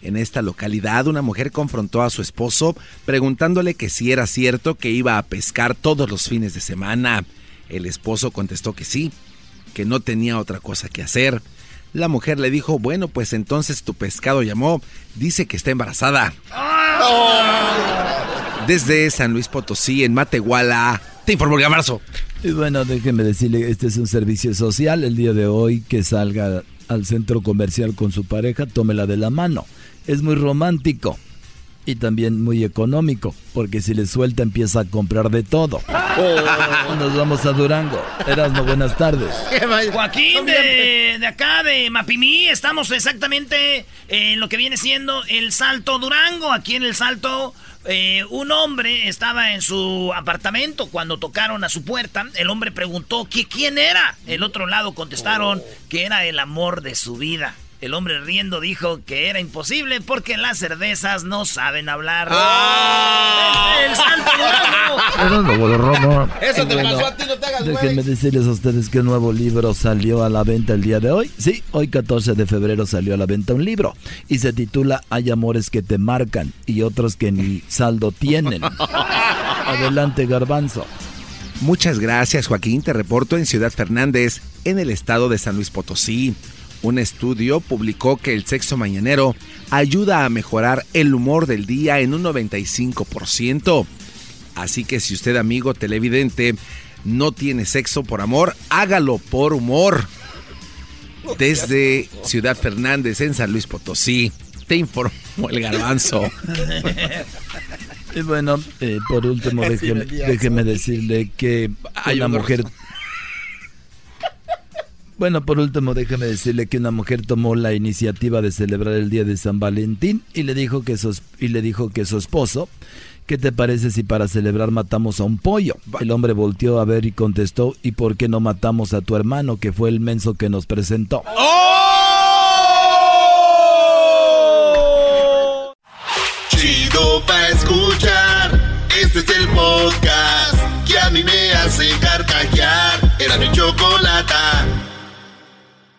En esta localidad una mujer confrontó a su esposo preguntándole que si era cierto que iba a pescar todos los fines de semana. El esposo contestó que sí, que no tenía otra cosa que hacer. La mujer le dijo, bueno, pues entonces tu pescado llamó, dice que está embarazada. Desde San Luis Potosí, en Matehuala, te informó el abrazo. Y bueno, déjeme decirle, este es un servicio social. El día de hoy que salga al centro comercial con su pareja, tómela de la mano. Es muy romántico y también muy económico, porque si le suelta empieza a comprar de todo. Oh. Nos vamos a Durango. Erasmo, buenas tardes. Joaquín, de, de, acá, de Mapimí, estamos exactamente en lo que viene siendo el Salto Durango. Aquí en el Salto eh, un hombre estaba en su apartamento cuando tocaron a su puerta. El hombre preguntó que quién era. El otro lado contestaron que era el amor de su vida. El hombre riendo dijo que era imposible porque las cervezas no saben hablar. ¡Ah! ¡El, Eso te pasó a ti, no te hagas Déjenme decirles a ustedes que un nuevo libro salió a la venta el día de hoy. Sí, hoy 14 de febrero salió a la venta un libro y se titula Hay amores que te marcan y otros que ni saldo tienen. Adelante, Garbanzo. Muchas gracias, Joaquín. Te reporto en Ciudad Fernández, en el estado de San Luis Potosí. Un estudio publicó que el sexo mañanero ayuda a mejorar el humor del día en un 95%. Así que si usted, amigo televidente, no tiene sexo por amor, hágalo por humor. Desde Ciudad Fernández, en San Luis Potosí, te informó el garbanzo. Y bueno, eh, por último, déjeme, déjeme, decirle que una mujer bueno, por último, déjame decirle que una mujer tomó la iniciativa de celebrar el día de San Valentín y le dijo que su, y le dijo que su esposo, ¿qué te parece si para celebrar matamos a un pollo? El hombre volteó a ver y contestó, ¿y por qué no matamos a tu hermano que fue el menso que nos presentó? ¡Oh! Chido para escuchar, este es el podcast que a mí me hace carcajear. Era mi chocolate.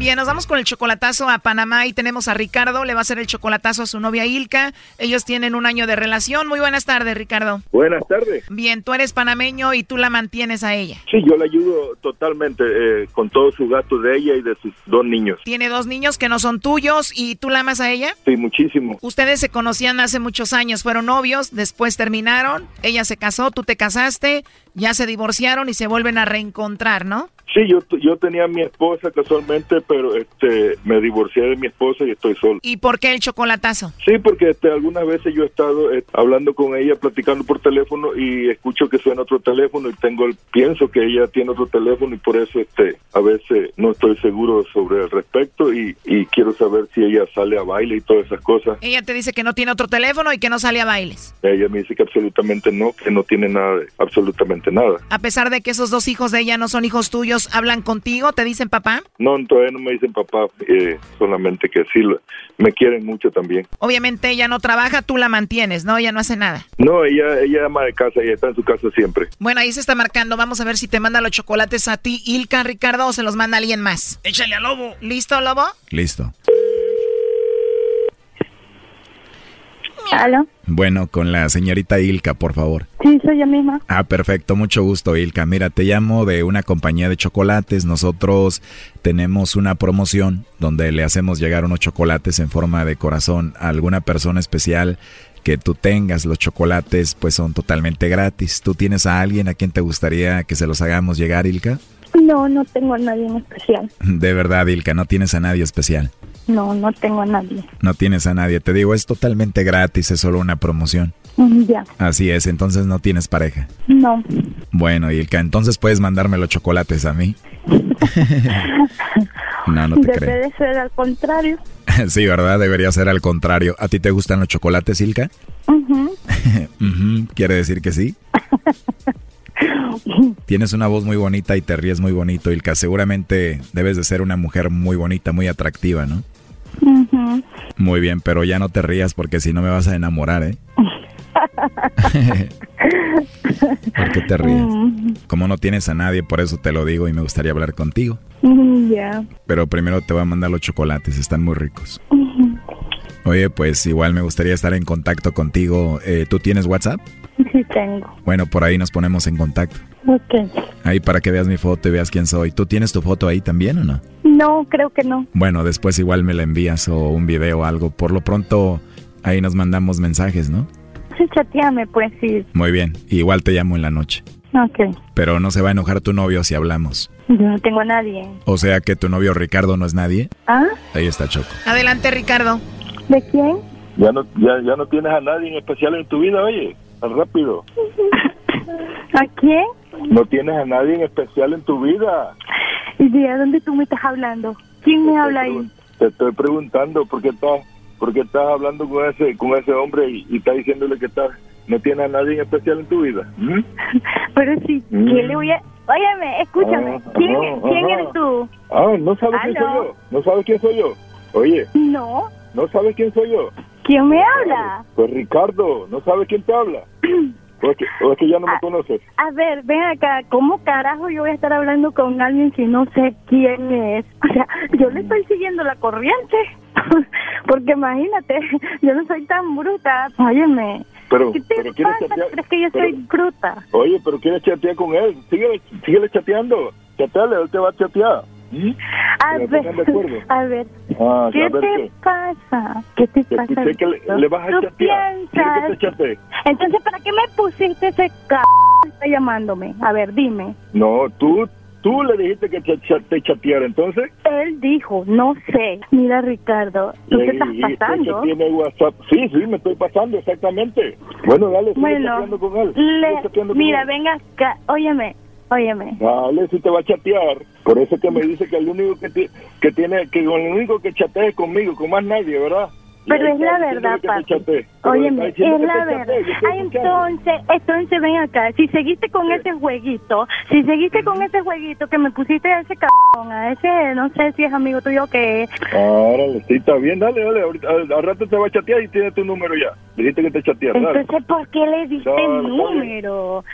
Oye, nos vamos con el chocolatazo a Panamá y tenemos a Ricardo, le va a hacer el chocolatazo a su novia Ilka. Ellos tienen un año de relación. Muy buenas tardes, Ricardo. Buenas tardes. Bien, tú eres panameño y tú la mantienes a ella. Sí, yo la ayudo totalmente eh, con todos sus gastos de ella y de sus dos niños. Tiene dos niños que no son tuyos y tú la amas a ella. Sí, muchísimo. Ustedes se conocían hace muchos años, fueron novios, después terminaron, ella se casó, tú te casaste, ya se divorciaron y se vuelven a reencontrar, ¿no? Sí, yo, yo tenía a mi esposa casualmente, pero este me divorcié de mi esposa y estoy solo. ¿Y por qué el chocolatazo? Sí, porque este, algunas veces yo he estado eh, hablando con ella, platicando por teléfono y escucho que suena otro teléfono y tengo el, pienso que ella tiene otro teléfono y por eso este a veces no estoy seguro sobre el respecto y, y quiero saber si ella sale a baile y todas esas cosas. Ella te dice que no tiene otro teléfono y que no sale a bailes. Ella me dice que absolutamente no, que no tiene nada, de- absolutamente nada. A pesar de que esos dos hijos de ella no son hijos tuyos, ¿hablan contigo? ¿Te dicen papá? No, todavía no me dicen papá, eh, solamente que sí, me quieren mucho también. Obviamente ella no trabaja, tú la mantienes, ¿no? Ella no hace nada. No, ella, ella ama de casa, ella está en su casa siempre. Bueno, ahí se está marcando. Vamos a ver si te manda los chocolates a ti, Ilka, Ricardo, o se los manda alguien más. Échale a Lobo. ¿Listo, Lobo? Listo. ¿Aló? Bueno, con la señorita Ilka, por favor. Sí, soy yo misma. Ah, perfecto, mucho gusto, Ilka. Mira, te llamo de una compañía de chocolates. Nosotros tenemos una promoción donde le hacemos llegar unos chocolates en forma de corazón a alguna persona especial que tú tengas. Los chocolates pues son totalmente gratis. ¿Tú tienes a alguien a quien te gustaría que se los hagamos llegar, Ilka? No, no tengo a nadie en especial. De verdad, Ilka, no tienes a nadie especial. No, no tengo a nadie. No tienes a nadie. Te digo, es totalmente gratis, es solo una promoción. Mm, Ya. Así es, entonces no tienes pareja. No. Bueno, Ilka, entonces puedes mandarme los chocolates a mí. no, no te Debe creo. ser al contrario. sí, ¿verdad? Debería ser al contrario. ¿A ti te gustan los chocolates, Ilka? ¿Quiere decir que sí? Tienes una voz muy bonita y te ríes muy bonito, Ilka. Seguramente debes de ser una mujer muy bonita, muy atractiva, ¿no? Muy bien, pero ya no te rías porque si no me vas a enamorar, ¿eh? ¿Por qué te ríes? Mm, Como no tienes a nadie, por eso te lo digo y me gustaría hablar contigo. mm, Ya. Pero primero te voy a mandar los chocolates, están muy ricos. Oye, pues igual me gustaría estar en contacto contigo. Eh, ¿Tú tienes WhatsApp? Sí tengo. Bueno, por ahí nos ponemos en contacto. Ok. Ahí para que veas mi foto y veas quién soy. ¿Tú tienes tu foto ahí también o no? No, creo que no. Bueno, después igual me la envías o un video o algo. Por lo pronto, ahí nos mandamos mensajes, ¿no? Sí, chateame, pues sí. Muy bien, igual te llamo en la noche. Ok. Pero no se va a enojar tu novio si hablamos. Yo no tengo a nadie. O sea que tu novio Ricardo no es nadie. ¿Ah? Ahí está Choco. Adelante, Ricardo. ¿De quién? Ya no, ya, ya no tienes a nadie en especial en tu vida, oye, tan rápido. ¿A quién? No tienes a nadie en especial en tu vida. ¿Y de dónde tú me estás hablando? ¿Quién me habla ahí? Te estoy preguntando por qué estás, por qué estás hablando con ese, con ese hombre y, y estás diciéndole que estás, no tienes a nadie en especial en tu vida. ¿Mm? Pero sí, Mm. ¿quién le voy a...? Óyeme, escúchame. Ah, ¿Quién, ajá, ¿quién ajá. eres tú? Ah, no sabes quién soy yo. No sabes quién soy yo. Oye, No. no sabes quién soy yo. ¿Quién me habla? Pues Ricardo, no sabes quién te habla. O es que, o es que ya no me conoces. A ver, ven acá, ¿cómo carajo yo voy a estar hablando con alguien si no sé quién es? O sea, yo le estoy siguiendo la corriente. Porque imagínate, yo no soy tan bruta. Óyeme, Pero, ¿qué te pero quieres pasa? chatear. ¿Crees que yo pero- soy bruta? Oye, pero quieres chatear con él. Síguele, síguele chateando. Chateale, él te va a chatear. ¿Mm? A ver, acuerdo. a ver, Ah, ¿qué a ver te qué. pasa? ¿Qué te Que pasa? que le, vas a ¿Tú chatear. ¿Quieres que piensas? te? Entonces, ¿para qué me pusiste ese c... está llamándome? A ver, dime. No, tú, tú le dijiste que te, cha- te chateara, entonces. Él dijo, no sé. Mira, Ricardo, ¿tú Le estás pasando? que tiene WhatsApp. Sí, sí, me estoy pasando, exactamente. Bueno, dale, sigue Bueno, chateando con él. le- Sigue con mira, él. venga acá, óyeme, óyeme. Dale, si te va a chatear. Por eso que me dice que el único que, que tiene, que con el único que chatea es conmigo, con más nadie, ¿verdad? Pero es la verdad, papi. Óyeme, es la verdad. Ah, escuchando. entonces, entonces ven acá. Si seguiste con ese jueguito, si seguiste con ese jueguito que me pusiste a ese cabrón, a ese, no sé si es amigo tuyo o qué. Órale, sí, está bien, dale, dale. Ahorita, al, al rato te va a chatear y tiene tu número ya. Dijiste que te chateara, dale. Entonces, ¿por qué le diste el número?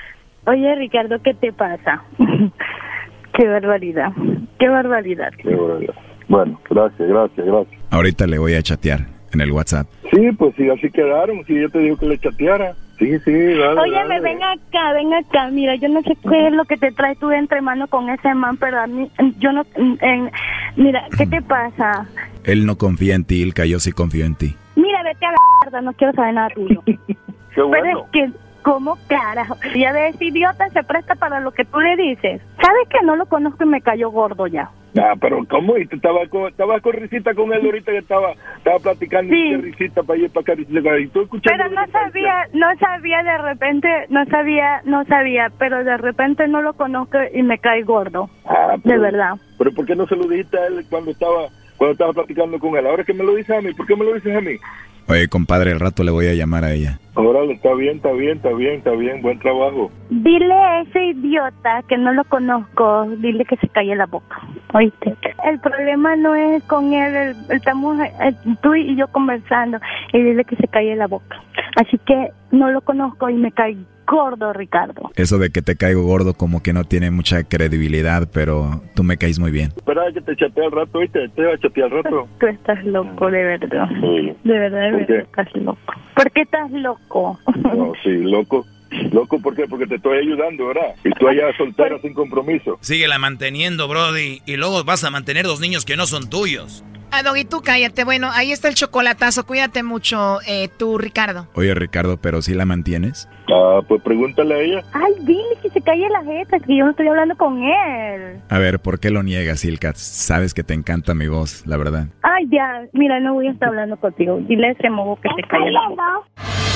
Oye, Ricardo, ¿qué te pasa? qué barbaridad, qué barbaridad. Qué barbaridad. Bueno, gracias, gracias, gracias. Ahorita le voy a chatear en el WhatsApp. Sí, pues sí, así quedaron. Si yo te digo que le chateara. Sí, sí, dale, Oye, dale. me ven acá, ven acá. Mira, yo no sé qué es lo que te trae tú de entre mano con ese man, pero a mí, yo no. en- mira, ¿qué te pasa? Él no confía en ti, Ilka, yo sí confío en ti. Mira, vete a la mierda, no quiero saber nada tuyo. Pero es que, ¿cómo carajo? Ya de ese idiota se presta para lo que tú le dices. ¿Sabes que no lo conozco y me cayó gordo ya? Ah, pero ¿cómo? ¿Y tú estabas con, estabas con risita con él ahorita que estaba, estaba platicando y qué risita para y para acá? Y tú escuchando Pero no sabía, no sabía de repente, no sabía, no sabía, pero de repente no lo conozco y me cae gordo. Ah, De verdad. Pero ¿por qué no se lo dijiste a él cuando estaba cuando estaba platicando con él? Ahora que me lo dices a mí, ¿por qué me lo dices a mí? Oye, compadre, el rato le voy a llamar a ella. Órale, está bien, está bien, está bien, está bien, buen trabajo. Dile a ese idiota que no lo conozco, dile que se calle la boca, ¿oíste? El problema no es con él, estamos eh, tú y yo conversando y dile que se calle la boca. Así que no lo conozco y me cae gordo, Ricardo. Eso de que te caigo gordo como que no tiene mucha credibilidad, pero tú me caes muy bien. Espera que te chateé al rato, ¿oíste? Te voy a chatear al rato. Tú estás loco, de verdad. Sí. De verdad, de ¿Por verdad, qué? estás loco. ¿Por qué estás loco? No, sí, loco. Loco, ¿por qué? Porque te estoy ayudando, ¿verdad? Y tú allá soltera sin compromiso. Síguela manteniendo, Brody. Y luego vas a mantener dos niños que no son tuyos. Ah, Doggy, tú cállate. Bueno, ahí está el chocolatazo. Cuídate mucho, eh, tú, Ricardo. Oye, Ricardo, ¿pero si la mantienes? Ah, pues pregúntale a ella. Ay, dile que se calle la jeta, que yo no estoy hablando con él. A ver, ¿por qué lo niegas, Ilka? Sabes que te encanta mi voz, la verdad. Ay, ya, mira, no voy a estar hablando contigo. Dile a ese mogo que se calle la boca.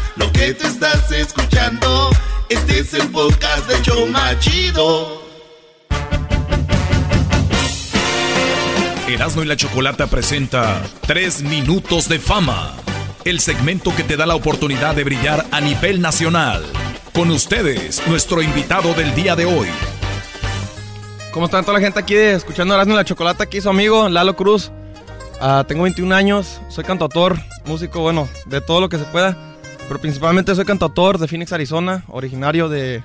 Lo que te estás escuchando, este es el podcast de Choma Chido. Erasmo y la Chocolata presenta Tres Minutos de Fama, el segmento que te da la oportunidad de brillar a nivel nacional. Con ustedes, nuestro invitado del día de hoy. ¿Cómo están toda la gente aquí de escuchando Erasmo y la Chocolata? Aquí su amigo Lalo Cruz. Ah, tengo 21 años, soy cantautor, músico, bueno, de todo lo que se pueda. Pero principalmente soy cantautor de Phoenix, Arizona, originario de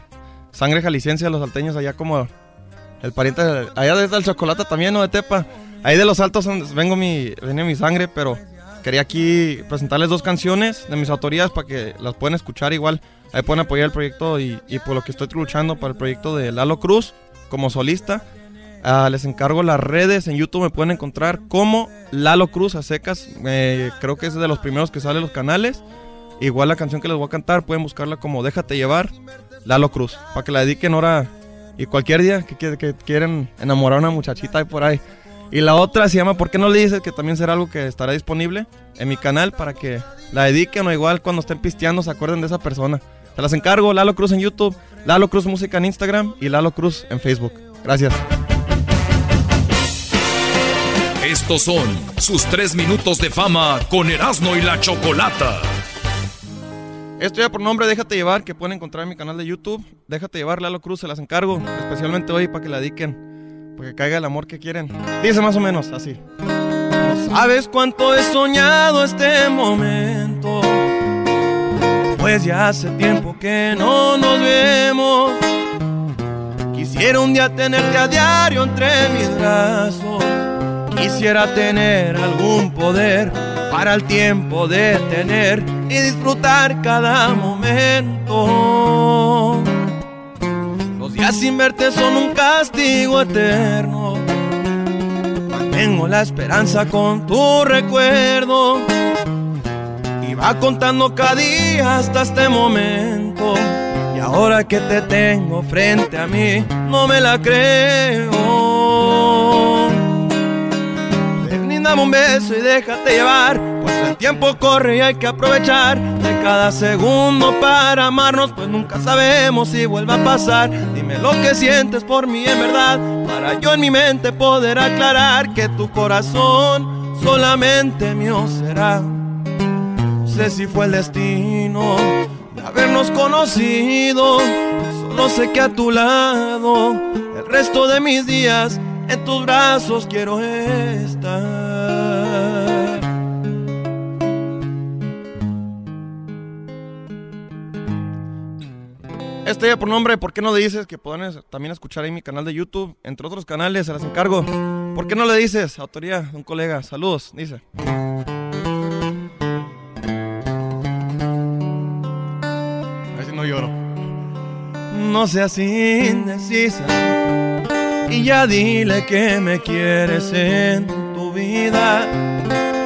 sangre jalisciense de los salteños, allá como el pariente, allá desde el Chocolata también, ¿no? De Tepa. Ahí de los altos vengo mi, viene mi sangre, pero quería aquí presentarles dos canciones de mis autorías para que las puedan escuchar igual. Ahí pueden apoyar el proyecto y, por lo que estoy luchando para el proyecto de Lalo Cruz como solista. Ah, les encargo las redes, en YouTube me pueden encontrar como Lalo Cruz a secas. Eh, creo que es de los primeros que sale los canales. Igual la canción que les voy a cantar pueden buscarla como Déjate llevar, Lalo Cruz, para que la dediquen ahora y cualquier día que, que, que quieren enamorar a una muchachita ahí por ahí. Y la otra se llama ¿Por qué no le dices? Que también será algo que estará disponible en mi canal para que la dediquen o igual cuando estén pisteando se acuerden de esa persona. Se las encargo, Lalo Cruz en YouTube, Lalo Cruz Música en Instagram y Lalo Cruz en Facebook. Gracias. Estos son sus tres minutos de fama con Erasmo y la Chocolata. Esto ya por nombre Déjate Llevar, que pueden encontrar en mi canal de YouTube. Déjate Llevar, Lalo Cruz, se las encargo, especialmente hoy para que la dediquen, para que caiga el amor que quieren. Dice más o menos así. ¿Sabes cuánto he soñado este momento? Pues ya hace tiempo que no nos vemos. Quisiera un día tenerte a diario entre mis brazos. Quisiera tener algún poder para el tiempo detener y disfrutar cada momento. Los días sin verte son un castigo eterno. Mantengo la esperanza con tu recuerdo. Y va contando cada día hasta este momento. Y ahora que te tengo frente a mí, no me la creo. Dame un beso y déjate llevar, pues El tiempo corre y hay que aprovechar de cada segundo para amarnos, pues nunca sabemos si vuelva a pasar. Dime lo que sientes por mí en verdad, para yo en mi mente poder aclarar que tu corazón solamente mío será. No sé si fue el destino de habernos conocido, solo sé que a tu lado el resto de mis días en tus brazos quiero estar. Este ya por nombre, ¿por qué no le dices que puedan también escuchar ahí mi canal de YouTube? Entre otros canales, se las encargo. ¿Por qué no le dices? Autoría de un colega. Saludos, dice. A ver si no lloro. No seas indecisa y ya dile que me quieres en tu vida,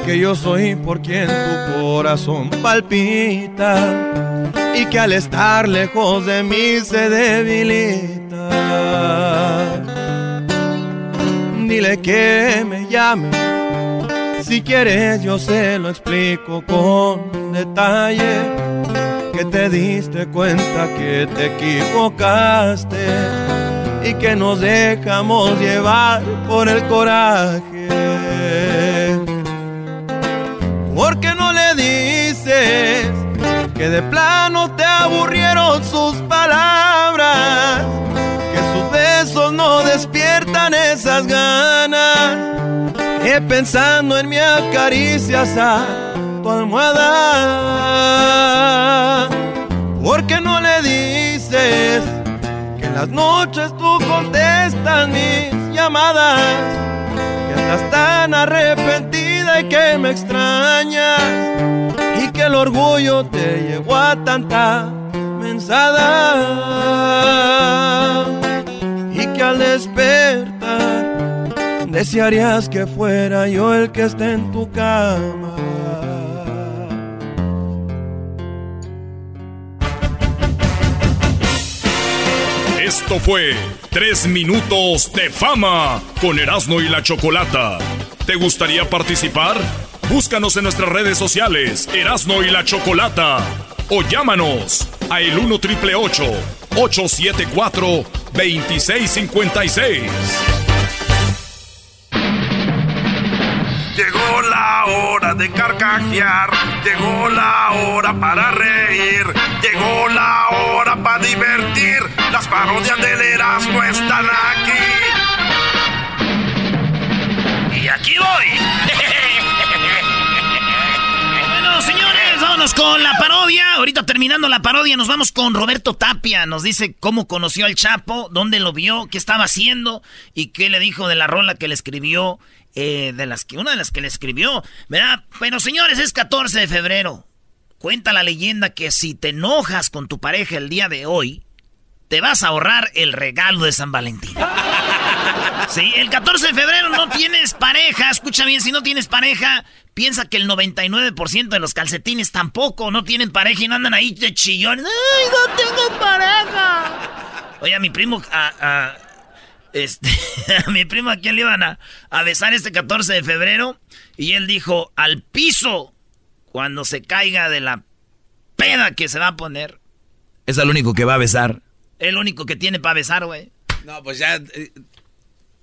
que yo soy por quien tu corazón palpita y que al estar lejos de mí se debilita. Dile que me llame, si quieres yo se lo explico con detalle, que te diste cuenta que te equivocaste y que nos dejamos llevar por el coraje. Porque no le dices que de plano te aburrieron sus palabras, que sus besos no despiertan esas ganas, que pensando en mi acaricias a tu almohada, porque no le dices que en las noches tú contestas mis llamadas, que estás tan arrepentida que me extrañas y que el orgullo te llevó a tanta mensada y que al despertar desearías que fuera yo el que esté en tu cama. Esto fue Tres Minutos de Fama con Erasmo y la Chocolata. ¿Te gustaría participar? Búscanos en nuestras redes sociales, Erasno y la Chocolata. O llámanos a el 1 triple 874 2656. Llegó la hora de carcajear, llegó la hora para reír, llegó la hora para divertir. Las parodias del Erasmo están aquí. Aquí voy. bueno, señores, vámonos con la parodia. Ahorita terminando la parodia, nos vamos con Roberto Tapia. Nos dice cómo conoció al Chapo, dónde lo vio, qué estaba haciendo y qué le dijo de la rola que le escribió. Eh, de las que, una de las que le escribió, ¿verdad? Pero señores, es 14 de febrero. Cuenta la leyenda que si te enojas con tu pareja el día de hoy, te vas a ahorrar el regalo de San Valentín. Sí, el 14 de febrero no tienes pareja. Escucha bien, si no tienes pareja, piensa que el 99% de los calcetines tampoco no tienen pareja y no andan ahí de chillones. ¡Ay, no tengo pareja! Oye, a mi primo, a, a este, a mi primo a quién le iban a, a besar este 14 de febrero y él dijo, al piso, cuando se caiga de la peda que se va a poner. Es el único que va a besar. El único que tiene para besar, güey. No, pues ya eh,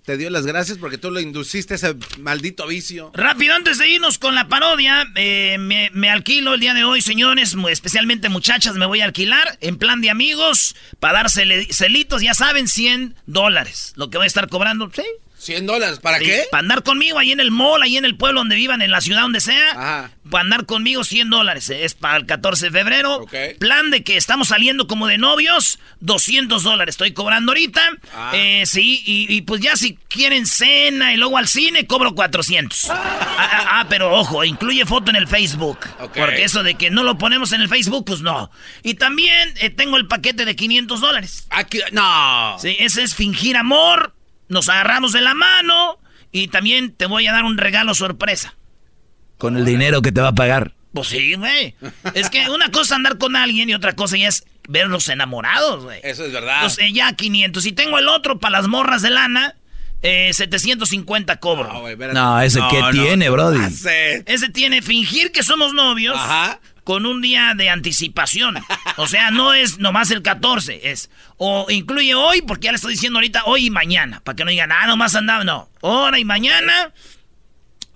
te dio las gracias porque tú lo induciste ese maldito vicio. Rápido, antes de irnos con la parodia, eh, me, me alquilo el día de hoy, señores, especialmente muchachas, me voy a alquilar en plan de amigos para dar celitos, ya saben, 100 dólares. Lo que voy a estar cobrando, ¿sí? 100 dólares, ¿para Sí, qué? Para andar conmigo ahí en el mall, ahí en el pueblo donde vivan, en la ciudad donde sea. Para andar conmigo 100 dólares. Es para el 14 de febrero. Plan de que estamos saliendo como de novios, 200 dólares. Estoy cobrando ahorita. Ah. Eh, sí, y, y pues ya si quieren cena y luego al cine, cobro 400. Ah, ah, ah, pero ojo, incluye foto en el Facebook. Porque eso de que no lo ponemos en el Facebook, pues no. Y también eh, tengo el paquete de 500 dólares. Aquí, no. Sí, ese es fingir amor. Nos agarramos de la mano. Y también te voy a dar un regalo sorpresa. Con el dinero que te va a pagar. Pues sí, güey. Es que una cosa es andar con alguien y otra cosa ya es verlos enamorados, güey. Eso es verdad. Entonces, ya 500. Y tengo el otro para las morras de lana. Eh, 750 cobro. No, ese que tiene, Brody. Ese tiene fingir que somos novios con un día de anticipación. O sea, no es nomás el 14, es o incluye hoy, porque ya le estoy diciendo ahorita hoy y mañana, para que no digan, ah, nomás andaba, no, hora y mañana.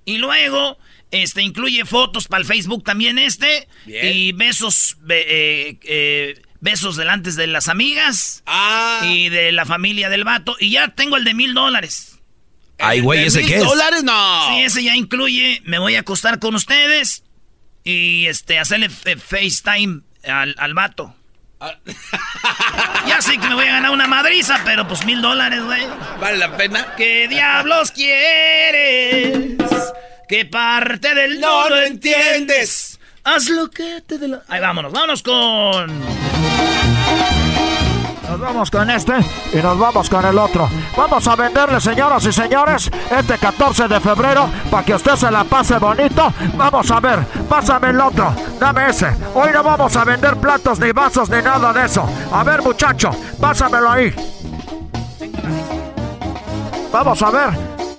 Y luego, este, incluye fotos para el Facebook también este. Y besos, eh, eh, besos delante de las amigas. Ah. Y de la familia del vato. Y ya tengo el de mil dólares. Ay, güey, ¿ese qué es? dólares? No. Sí, ese ya incluye, me voy a acostar con ustedes y este, hacerle FaceTime al, al vato. Ah. ya sé que me voy a ganar una madriza, pero pues mil dólares, güey. ¿Vale la pena? ¿Qué diablos quieres? ¿Qué parte del no lo entiendes? Haz lo que te dé la... Ahí vámonos, vámonos con... Nos vamos con este y nos vamos con el otro. Vamos a venderle, señoras y señores, este 14 de febrero para que usted se la pase bonito. Vamos a ver, pásame el otro, dame ese. Hoy no vamos a vender platos ni vasos ni nada de eso. A ver, muchacho, pásamelo ahí. Vamos a ver,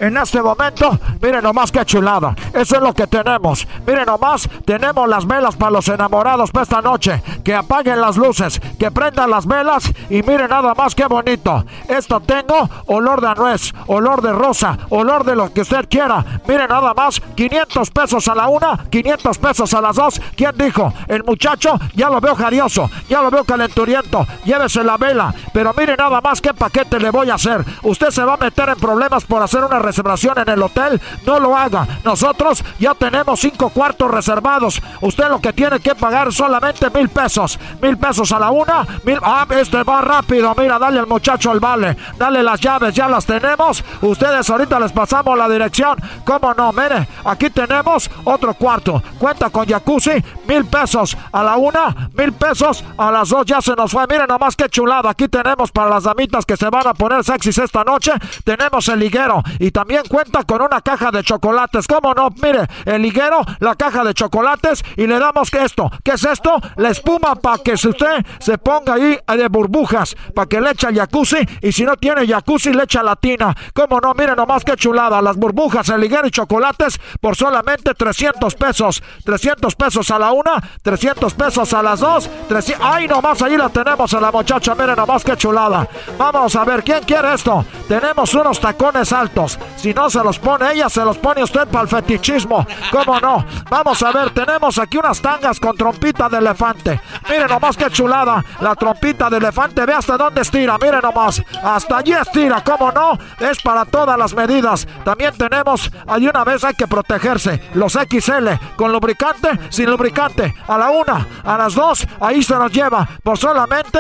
en este momento, miren nomás qué chulada. Eso es lo que tenemos. Miren nomás, tenemos las velas para los enamorados para esta noche. Que apaguen las luces, que prendan las velas y miren nada más qué bonito. Esto tengo olor de nuez, olor de rosa, olor de lo que usted quiera. Miren nada más, 500 pesos a la una, 500 pesos a las dos. ¿Quién dijo? El muchacho ya lo veo jarioso, ya lo veo calenturiento. Llévese la vela. Pero miren nada más qué paquete le voy a hacer. Usted se va a meter en problemas por hacer una reservación en el hotel, no lo haga. Nosotros ya tenemos cinco cuartos reservados. Usted lo que tiene que pagar solamente mil pesos. Mil pesos a la una. Mil... Ah, este va rápido. Mira, dale al muchacho el vale. Dale las llaves, ya las tenemos. Ustedes ahorita les pasamos la dirección. ¿Cómo no? Mire, aquí tenemos otro cuarto. Cuenta con jacuzzi. Mil pesos a la una. Mil pesos a las dos. Ya se nos fue. Miren nomás qué chulada. Aquí tenemos para las damitas que se van a poner sexys esta noche. Tenemos el liguero. Y también cuenta con una caja de chocolates. ¿Cómo no? Mire, el liguero, la caja de chocolates y le damos esto. ¿Qué es esto? La espuma para que usted se ponga ahí de burbujas, para que le eche el jacuzzi y si no tiene jacuzzi le echa la tina. ¿Cómo no? Mire nomás qué chulada. Las burbujas, el liguero y chocolates por solamente 300 pesos. 300 pesos a la una, 300 pesos a las dos. 300... ¡Ay, nomás ahí la tenemos a la muchacha! Mire nomás qué chulada. Vamos a ver, ¿quién quiere esto? Tenemos unos tacones altos. Si no se los pone ella, se los pone usted para el fetichismo. ¿Cómo no? Vamos a ver, tenemos aquí unas tangas con trompita de elefante. Miren nomás qué chulada. La trompita de elefante, ve hasta dónde estira. Miren nomás. Hasta allí estira, ¿cómo no? Es para todas las medidas. También tenemos, hay una vez hay que protegerse. Los XL, con lubricante, sin lubricante. A la una, a las dos, ahí se nos lleva. Por solamente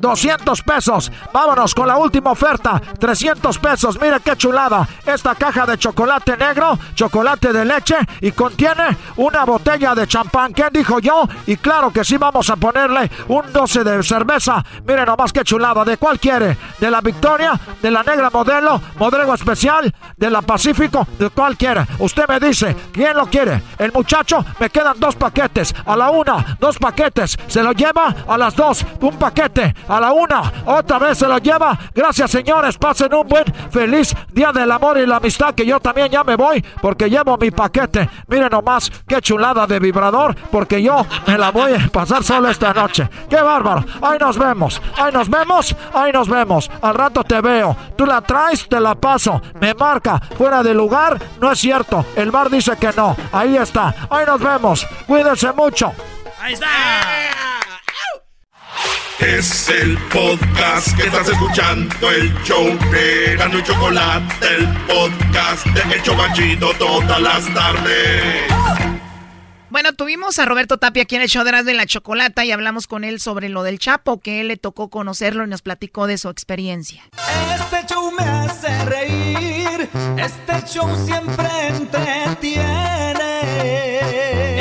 200 pesos. Vámonos con la última oferta. 300 pesos. Mire qué chulada. Esta caja de chocolate negro, chocolate de leche y contiene una botella de champán. ¿Qué dijo yo? Y claro que sí vamos a ponerle un 12 de cerveza. Mire nomás qué chulada. ¿De cuál quiere? ¿De la Victoria? ¿De la negra modelo? ¿Modelo especial? ¿De la Pacífico? ¿De cuál quiere? Usted me dice. ¿Quién lo quiere? El muchacho. Me quedan dos paquetes. A la una, dos paquetes. Se lo lleva a las dos. Un paquete a la una. Otra vez se lo lleva. Gracias, señores. Pasen un buen, feliz día del amor y la amistad. Que yo también ya me voy porque llevo mi paquete. Miren nomás qué chulada de vibrador. Porque yo me la voy a pasar solo esta noche. Qué bárbaro. Ahí nos vemos. Ahí nos vemos. Ahí nos vemos. Al rato te veo. Tú la traes, te la paso. Me marca. Fuera de lugar. No es cierto. El bar dice que no. Ahí está. Ahí nos vemos. Cuídense mucho. Ahí está. Es el podcast que estás escuchando, el show de Gano y Chocolate, el podcast de El Chobachito todas las tardes. Bueno, tuvimos a Roberto Tapia aquí en el show de de la Chocolata y hablamos con él sobre lo del Chapo, que él le tocó conocerlo y nos platicó de su experiencia. Este show me hace reír, este show siempre entretiene.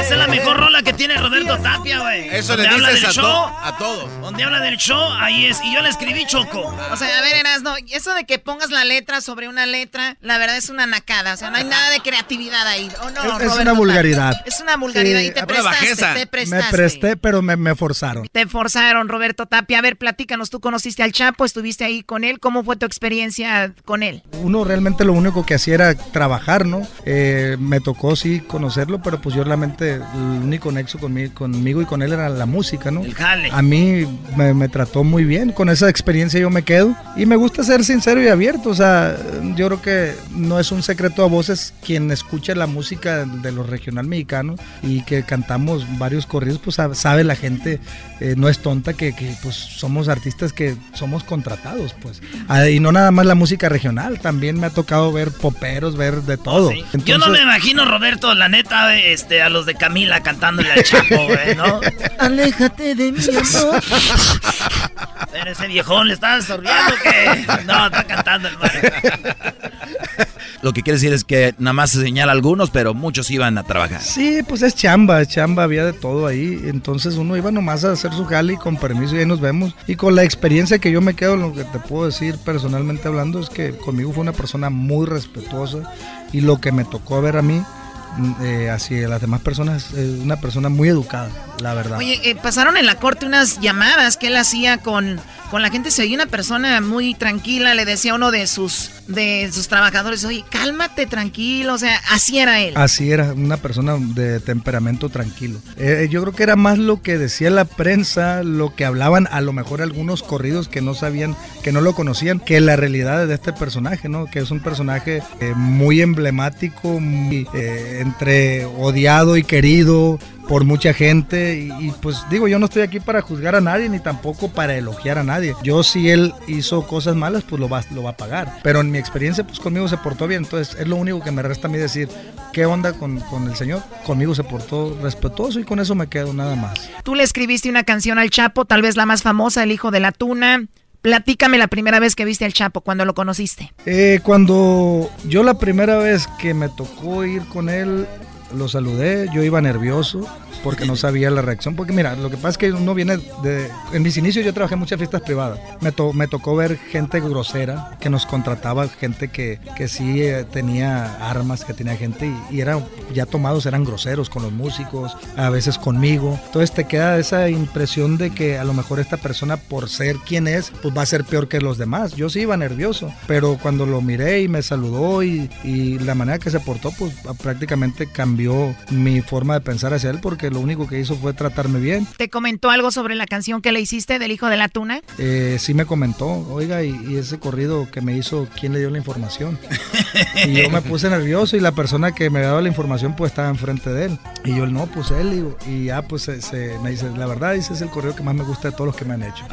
Esa es la mejor rola que tiene Roberto Tapia, güey. Eso le habla dices del a, show, to- a todo. Donde habla del show, ahí es. Y yo le escribí Choco. O sea, a ver, Erasno, eso de que pongas la letra sobre una letra, la verdad es una nacada. O sea, no hay nada de creatividad ahí. ¿O no, Es- una vulgaridad. Tapia? Es una vulgaridad. Sí, y te prestaste, te Me prestaste. presté, pero me, me forzaron. Te forzaron, Roberto Tapia. A ver, platícanos, tú conociste al Chapo, estuviste ahí con él. ¿Cómo fue tu experiencia con él? Uno realmente lo único que hacía era trabajar, ¿no? Eh, me tocó sí conocerlo, pero pues yo realmente el único nexo conmigo, conmigo y con él era la música, ¿no? El jale. A mí me, me trató muy bien, con esa experiencia yo me quedo y me gusta ser sincero y abierto, o sea, yo creo que no es un secreto a voces quien escucha la música de los regional mexicanos y que cantamos varios corridos, pues sabe, la gente, eh, no es tonta que, que, pues somos artistas que somos contratados, pues. Ah, y no nada más la música regional, también me ha tocado ver poperos, ver de todo. Oh, Yo no me imagino, Roberto, la neta, este, a los de Camila cantándole al Chapo, güey, ¿no? Aléjate de mí, amor. Pero ese viejón le estaba sorbiendo que. No, está cantando el. Lo que quiere decir es que nada más se señala algunos, pero muchos iban a trabajar. Sí, pues es chamba, es chamba, había de todo ahí. Entonces uno iba nomás a hacer su jale y con permiso y ahí nos vemos. Y con la experiencia que yo me quedo, lo que te puedo decir personalmente hablando es que conmigo fue una persona muy respetuosa y lo que me tocó ver a mí eh, hacia las demás personas, una persona muy educada, la verdad. Oye, eh, pasaron en la corte unas llamadas que él hacía con, con la gente. Se oía una persona muy tranquila, le decía a uno de sus, de sus trabajadores, oye, cálmate, tranquilo. O sea, así era él. Así era, una persona de temperamento tranquilo. Eh, yo creo que era más lo que decía la prensa, lo que hablaban a lo mejor algunos corridos que no sabían, que no lo conocían, que la realidad de este personaje, ¿no? Que es un personaje eh, muy emblemático, muy, entre odiado y querido por mucha gente y, y, pues digo yo no estoy aquí para juzgar a nadie ni tampoco para elogiar a nadie. Yo si él hizo cosas malas pues lo va, lo va a pagar. Pero en mi experiencia pues conmigo se portó bien. Entonces es lo único que me resta a mí decir qué onda con, con el señor conmigo se portó respetuoso y con eso me quedo nada más. Tú le escribiste una canción al Chapo, tal vez la más famosa, El Hijo de la Tuna. Platícame la primera vez que viste al Chapo, cuando lo conociste. Eh, cuando yo la primera vez que me tocó ir con él, lo saludé, yo iba nervioso porque no sabía la reacción. Porque mira, lo que pasa es que uno viene de... En mis inicios yo trabajé en muchas fiestas privadas. Me, to- me tocó ver gente grosera que nos contrataba, gente que, que sí eh, tenía armas, que tenía gente y, y eran ya tomados, eran groseros con los músicos, a veces conmigo. Entonces te queda esa impresión de que a lo mejor esta persona por ser quien es, pues va a ser peor que los demás. Yo sí iba nervioso, pero cuando lo miré y me saludó y, y la manera que se portó, pues prácticamente cambió mi forma de pensar hacia él porque lo único que hizo fue tratarme bien. ¿Te comentó algo sobre la canción que le hiciste del Hijo de la Tuna? Eh, sí me comentó, oiga, y, y ese corrido que me hizo, ¿quién le dio la información? Y yo me puse nervioso y la persona que me daba la información pues estaba enfrente de él. Y yo, no, pues él, digo, y ya pues se, se- me dice, la verdad, ese es el corrido que más me gusta de todos los que me han hecho.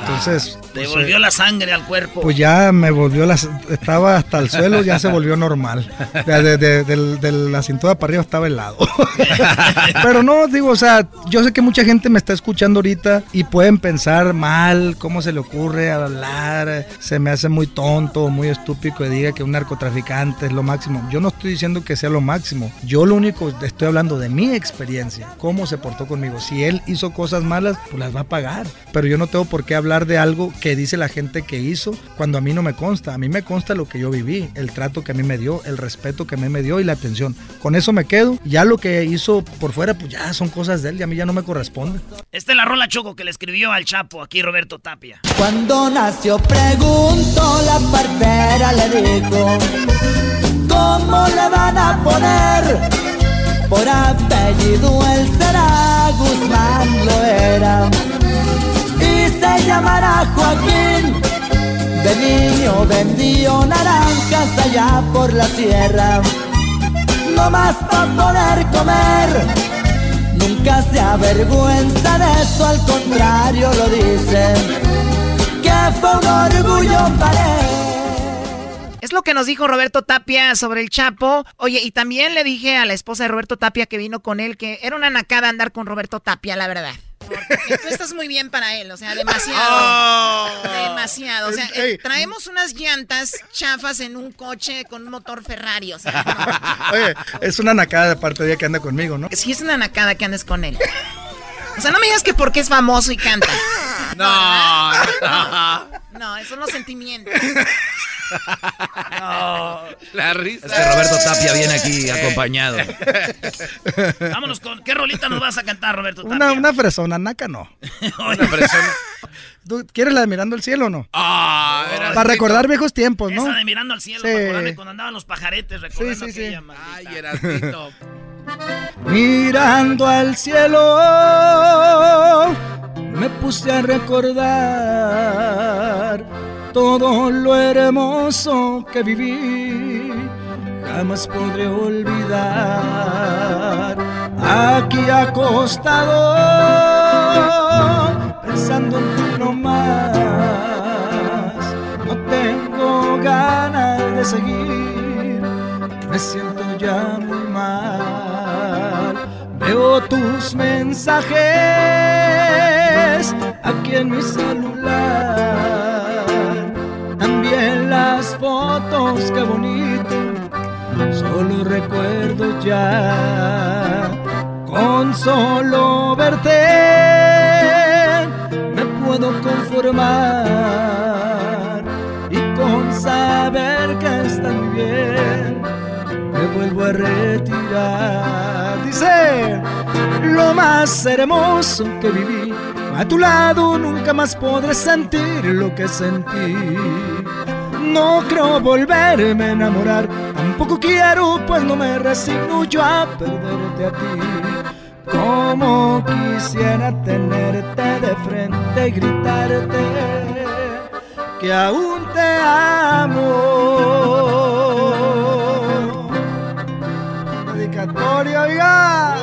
Entonces... Te pues, volvió eh, la sangre al cuerpo. pues ya me volvió las estaba hasta el suelo, ya se volvió normal. De, de- de- de la cintura para arriba estaba helado. Pero no, digo, o sea, yo sé que mucha gente me está escuchando ahorita y pueden pensar mal, cómo se le ocurre hablar, se me hace muy tonto, muy estúpido que diga que un narcotraficante es lo máximo. Yo no estoy diciendo que sea lo máximo. Yo lo único estoy hablando de mi experiencia, cómo se portó conmigo. Si él hizo cosas malas, pues las va a pagar. Pero yo no tengo por qué hablar de algo que dice la gente que hizo cuando a mí no me consta. A mí me consta lo que yo viví, el trato que a mí me dio, el respeto que a mí me dio y la atención. Con eso me quedo. Ya lo que hizo por fuera, pues ya son cosas de él y a mí ya no me corresponde. Esta es la rola Choco que le escribió al Chapo, aquí Roberto Tapia. Cuando nació preguntó la partera le dijo ¿Cómo le van a poner? Por apellido él será Guzmán lo era Y se llamará Joaquín De niño vendió naranjas allá por la sierra No más para poder comer Nunca se avergüenza de eso, al contrario lo dice Es lo que nos dijo Roberto Tapia sobre el Chapo. Oye, y también le dije a la esposa de Roberto Tapia que vino con él que era una nacada andar con Roberto Tapia, la verdad. Porque tú estás muy bien para él, o sea, demasiado. Demasiado. O sea, traemos unas llantas chafas en un coche con un motor Ferrari, o sea. Oye, es una nacada de parte de ella que anda conmigo, ¿no? Sí, es una nacada que andes con él. O sea, no me digas que porque es famoso y canta. No, no. No, esos son los sentimientos. No, la risa. Es que Roberto Tapia viene aquí acompañado. Vámonos con. ¿Qué rolita nos vas a cantar, Roberto Tapia? Una, una fresona, naca no. Una fresona. ¿Tú quieres la de Mirando el Cielo o no? Ah, Para recordar viejos tiempos, ¿no? Esa de mirando al cielo, Sí. para cuando andaban los pajaretes, recordando Sí, sí, sí. aquella. Ay, Erasmito. Mirando al cielo, me puse a recordar todo lo hermoso que viví. Jamás podré olvidar aquí acostado, pensando en ti nomás. No tengo ganas de seguir, me siento ya muy mal. Veo tus mensajes aquí en mi celular. Fotos, qué bonito. Solo recuerdo ya. Con solo verte me puedo conformar. Y con saber que está muy bien me vuelvo a retirar. Dice, lo más hermoso que viví, a tu lado nunca más podré sentir lo que sentí. No creo volverme a enamorar, tampoco quiero, pues no me resigno yo a perderte a ti. Como quisiera tenerte de frente y gritarte que aún te amo. Dedicatoria, oiga.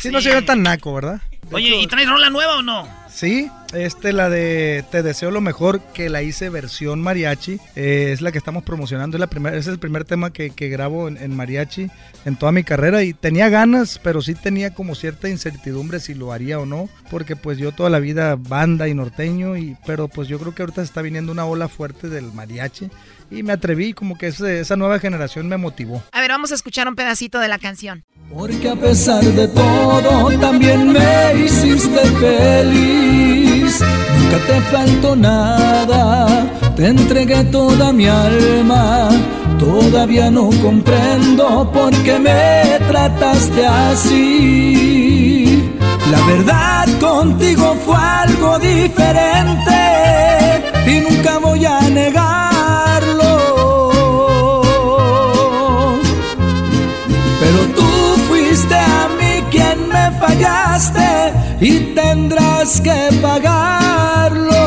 Sí, no se ve tan naco, ¿verdad? Oye, ¿y traes rola nueva o no? Sí, este la de Te deseo lo mejor que la hice versión mariachi. eh, es la que estamos promocionando. Es, la primera, es el primer tema que, que grabo en, mariachi en toda mi carrera. Y tenía ganas, pero sí tenía como cierta incertidumbre si lo haría o no. Porque pues yo toda la vida banda y norteño. Y, pero pues yo creo que ahorita se está viniendo una ola fuerte del mariachi. Y me atreví, como que esa nueva generación me motivó. A ver, vamos a escuchar un pedacito de la canción. Porque a pesar de todo también me hiciste feliz. Nunca te faltó nada, te entregué toda mi alma. Todavía no comprendo por qué me trataste así. La verdad contigo fue algo diferente y nunca voy a negarlo. Fallaste y tendrás que pagarlo.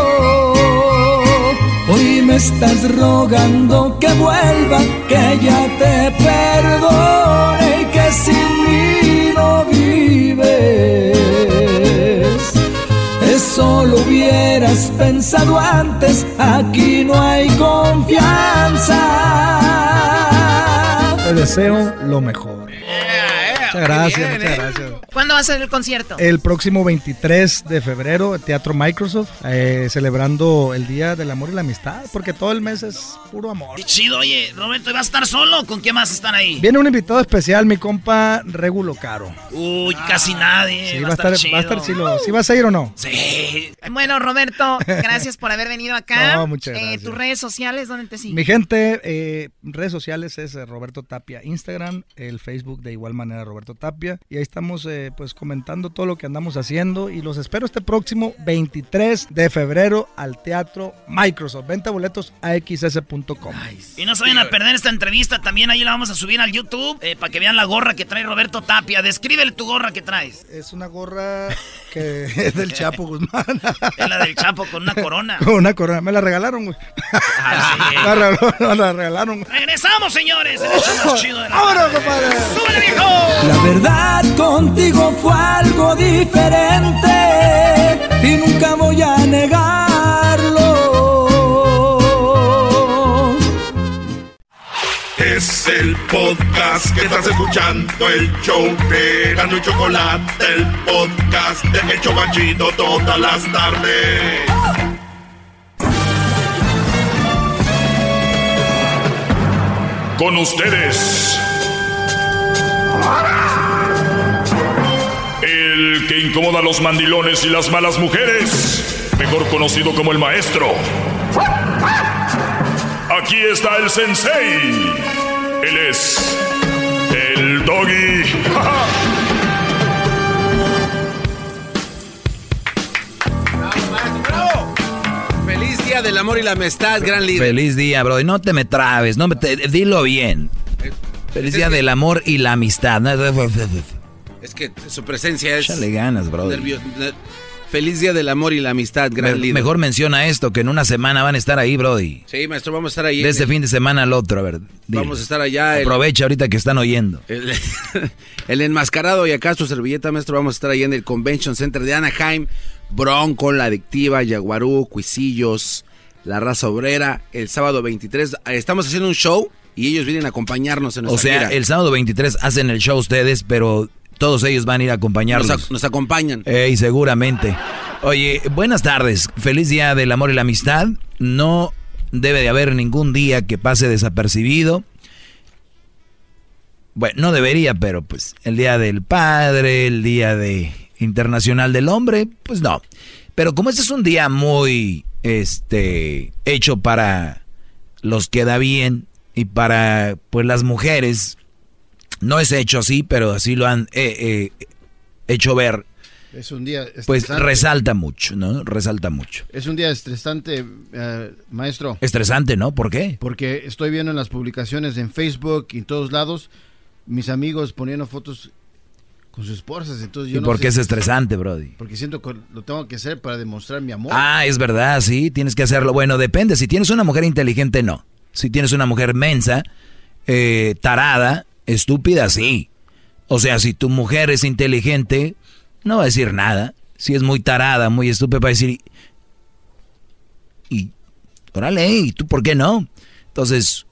Hoy me estás rogando que vuelva, que ya te perdone y que sin mí no vives. Eso lo hubieras pensado antes, aquí no hay confianza. Te deseo lo mejor. Muchas gracias, muchas gracias. ¿Cuándo va a ser el concierto? El próximo 23 de febrero, Teatro Microsoft, eh, celebrando el Día del Amor y la Amistad, porque todo el mes es puro amor. Qué chido, oye, Roberto, ¿y vas a estar solo con quién más están ahí? Viene un invitado especial, mi compa Regulo Caro. Uy, casi nadie. Sí, va, a estar, va a estar chilo. ¿Sí vas a ir o no? Sí. Bueno, Roberto, gracias por haber venido acá. No, muchas Eh, gracias. ¿Tus redes sociales dónde te siguen? Mi gente, eh, redes sociales es eh, Roberto Tapia Instagram, el Facebook de igual manera Roberto Tapia. Y ahí estamos eh, pues comentando todo lo que andamos haciendo. Y los espero este próximo 23 de febrero al Teatro Microsoft. Venta boletos a xs.com. Y no se vayan a perder esta entrevista, también ahí la vamos a subir al YouTube eh, para que vean la gorra que trae Roberto Tapia. Descríbele tu gorra que traes. Es una gorra que es del Chapo Guzmán. Es la del Chapo con una corona. Con una corona. Me la regalaron, güey. Ah, sí. Me la regalaron. Regresamos, señores. El hecho más chido de la ¡Vámonos, compadre! ¡Súbele, viejo! La verdad contigo fue algo diferente y nunca voy a negarlo. Es es el podcast que estás escuchando, el show de Gano y Chocolate, el podcast de El Chocachito todas las tardes. Con ustedes. El que incomoda a los mandilones y las malas mujeres, mejor conocido como el maestro. Aquí está el sensei. Él es el doggy. Feliz día del amor y la amistad, gran líder. Feliz día, bro. No te me trabes, no me te- dilo bien. Feliz día del amor y la amistad. Es que su presencia es. Échale ganas, bro. Feliz día del amor y la amistad, gran Me- líder. mejor menciona esto, que en una semana van a estar ahí, Brody. Sí, maestro, vamos a estar ahí. De este fin de semana al otro, a ver. dile. Vamos a estar allá. el- Aprovecha ahorita que están oyendo. El, el enmascarado y acá su servilleta, maestro. Vamos a estar ahí en el Convention Center de Anaheim. Bronco, La Adictiva, Yaguarú, Cuisillos, La Raza Obrera. El sábado 23. Estamos haciendo un show y ellos vienen a acompañarnos en O nuestra sea, gira. el sábado 23 hacen el show ustedes, pero todos ellos van a ir a acompañarnos. Nos, ac- nos acompañan. Ey, seguramente. Oye, buenas tardes. Feliz día del amor y la amistad. No debe de haber ningún día que pase desapercibido. Bueno, no debería, pero pues el día del padre, el día de internacional del hombre, pues no. Pero como este es un día muy este hecho para los que da bien y para pues las mujeres, no es hecho así, pero así lo han eh, eh, hecho ver Es un día pues estresante. resalta mucho, ¿no? Resalta mucho. Es un día estresante, eh, maestro. Estresante, ¿no? ¿Por qué? Porque estoy viendo en las publicaciones en Facebook y en todos lados mis amigos poniendo fotos con sus esposas. Entonces yo ¿Y no por qué es estresante, Brody? Porque siento que lo tengo que hacer para demostrar mi amor. Ah, es verdad, sí, tienes que hacerlo. Bueno, depende. Si tienes una mujer inteligente, no. Si tienes una mujer mensa, eh, tarada, estúpida, sí. O sea, si tu mujer es inteligente, no va a decir nada. Si es muy tarada, muy estúpida, va a decir, y, órale, ¿y tú por qué no? Entonces,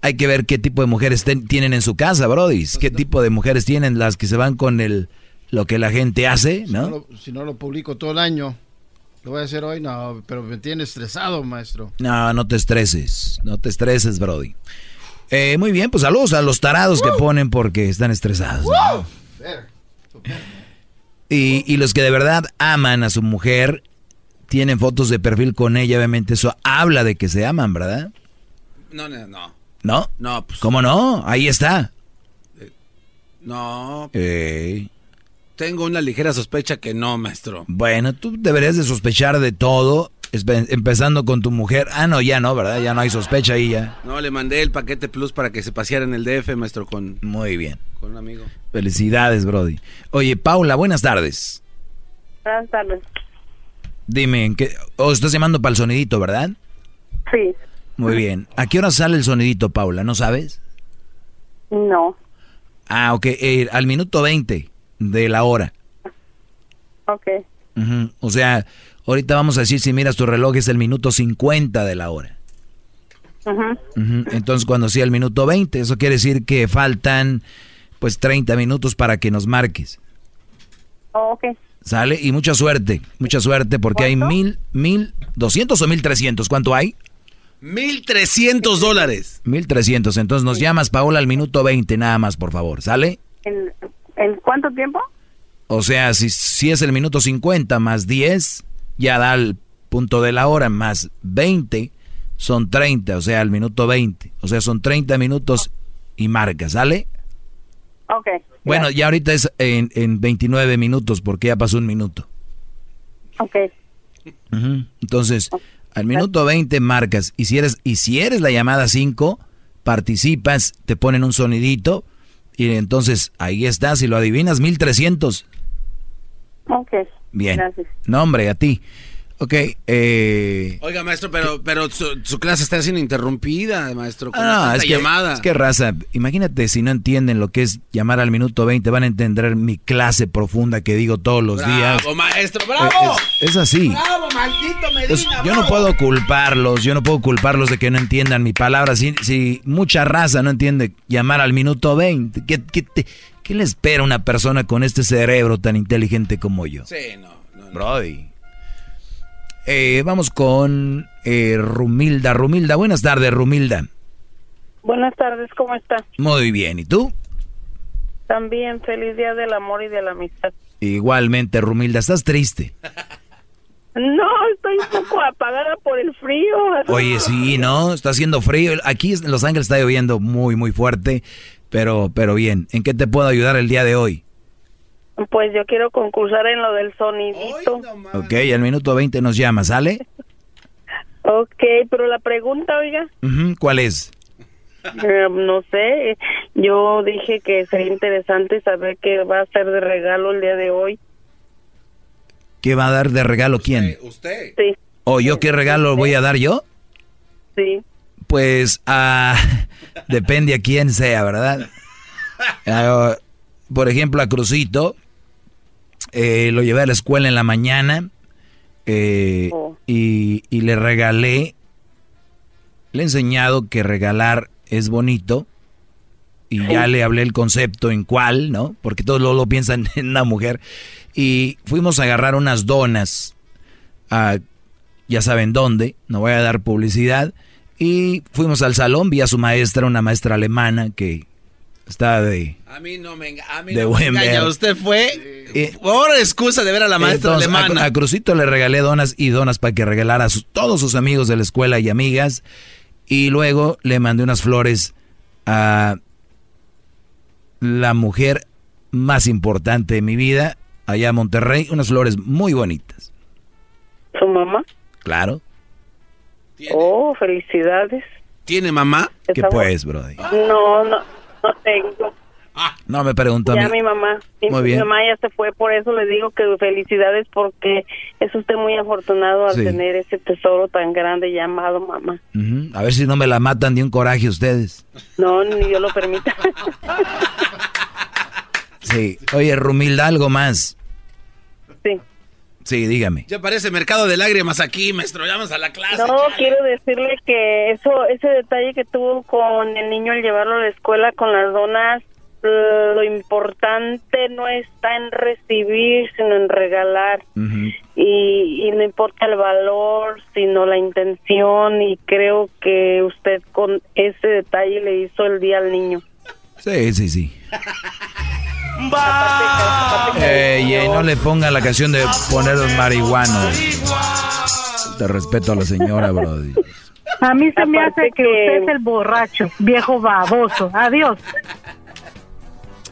hay que ver qué tipo de mujeres ten- tienen en su casa, Brody. ¿Qué tipo de mujeres tienen las que se van con el lo que la gente hace, Si no no? lo- si no lo publico todo el año, lo voy a hacer hoy, no, pero me tiene estresado, maestro. No, no te estreses, no te estreses, Brody. Eh, muy bien, pues saludos a los tarados que ponen porque están estresados. ¿no? Y, y los que de verdad aman a su mujer, tienen fotos de perfil con ella, obviamente eso habla de que se aman, ¿verdad? No, no, no. ¿No? No, pues. ¿Cómo no? Ahí está. No. Ey. Tengo una ligera sospecha que no, maestro. Bueno, tú deberías de sospechar de todo, empezando con tu mujer. Ah, no, ya no, ¿verdad? Ya no hay sospecha ahí ya. No, le mandé el paquete plus para que se paseara en el DF, maestro, con, Muy bien. con un amigo. Felicidades, Brody. Oye, Paula, buenas tardes. Buenas tardes. Dime, ¿en qué? O estás llamando para el sonidito, ¿verdad? Sí. Muy bien. ¿A qué hora sale el sonidito, Paula? ¿No sabes? No. Ah, ok. eh, al minuto 20 de la hora. Ok. O sea, ahorita vamos a decir, si miras tu reloj, es el minuto 50 de la hora. Entonces, cuando sea el minuto 20, eso quiere decir que faltan, pues, 30 minutos para que nos marques. Oh, ok. ¿Sale? Y mucha suerte, mucha suerte, porque hay mil, mil, doscientos o mil trescientos. ¿Cuánto hay? 1.300 dólares. 1300. Entonces nos llamas, Paola, al minuto 20 nada más, por favor. ¿Sale? ¿En, en cuánto tiempo? O sea, si, si es el minuto 50 más 10, ya da el punto de la hora, más 20 son 30, o sea, el minuto 20. O sea, son 30 minutos y marca, ¿sale? Ok. Bueno, ya ahorita es en, en 29 minutos porque ya pasó un minuto. Ok. Ujú. Entonces, al minuto 20 marcas. Y si eres, y si eres la llamada 5, participas, te ponen un sonidito. Y entonces ahí estás. Si lo adivinas, 1300. Ok. Bien. Gracias. No, hombre, a ti. Ok, eh... Oiga, maestro, pero, pero su, clase está siendo interrumpida, maestro. Con ah, es que, llamada. es que raza, imagínate si no entienden lo que es llamar al minuto 20, van a entender mi clase profunda que digo todos los días. ¡Bravo, maestro, bravo! Es, así. ¡Bravo, maldito Medina, Yo no puedo culparlos, yo no puedo culparlos de que no entiendan mi palabra. Si, si mucha raza no entiende llamar al minuto 20, ¿qué, qué, ¿qué le espera a una persona con este cerebro tan inteligente como yo? Sí, no. no, no. Brody. Eh, vamos con eh, Rumilda. Rumilda, buenas tardes, Rumilda. Buenas tardes, ¿cómo está? Muy bien, ¿y tú? También, feliz día del amor y de la amistad. Igualmente, Rumilda, ¿estás triste? No, estoy un poco apagada por el frío. Oye, sí, ¿no? Está haciendo frío. Aquí en Los Ángeles está lloviendo muy, muy fuerte, pero, pero bien. ¿En qué te puedo ayudar el día de hoy? Pues yo quiero concursar en lo del sonidito. ok, al minuto 20 nos llama, ¿sale? ok, pero la pregunta, oiga. ¿Cuál es? Eh, no sé, yo dije que sería interesante saber qué va a hacer de regalo el día de hoy. ¿Qué va a dar de regalo quién? Usted. Sí. ¿O yo qué regalo voy a dar yo? Sí. Pues ah, depende a quién sea, ¿verdad? Ah, por ejemplo, a Crucito, eh, lo llevé a la escuela en la mañana eh, oh. y, le regalé, le he enseñado que regalar es bonito y ya le hablé el concepto en cuál, ¿no? Porque todos lo, lo piensan en una mujer. Y fuimos a agarrar unas donas, a, ya saben dónde, no voy a dar publicidad. Y fuimos al salón, vi a su maestra, una maestra alemana que Está de. A mí no me, a mí de no engaña. Usted fue eh, por excusa de ver a la maestra alemana. A, Crucito le regalé donas y donas para que regalara a todos sus amigos de la escuela y amigas. Y luego le mandé unas flores a la mujer más importante de mi vida, allá en Monterrey. Unas flores muy bonitas. ¿Su mamá? Claro. Oh, felicidades. ¿Tiene mamá? ¿Qué pues, Brody? No, no. No tengo. No, me preguntó ya mi mamá. Mi mamá ya se fue, por eso le digo que felicidades porque es usted muy afortunado al tener ese tesoro tan grande llamado mamá. A ver si no me la matan de un coraje ustedes. No, ni yo lo permita. sí. Oye, Rumilda, algo más. Sí. Dígame. Ya parece mercado de lágrimas aquí, maestro. Vamos a la clase. No, quiero decirle que eso, ese detalle que tuvo con el niño al llevarlo a la escuela con las donas, lo importante no está en recibir, sino en regalar. y, y no importa el valor, sino la intención. Y creo que usted con ese detalle le hizo el día al niño. Sí, sí, sí. Ey, no le ponga la canción de poner los marihuanos. Te respeto a la señora, Brody. A mí se me hace que, usted es el borracho, viejo baboso. Adiós.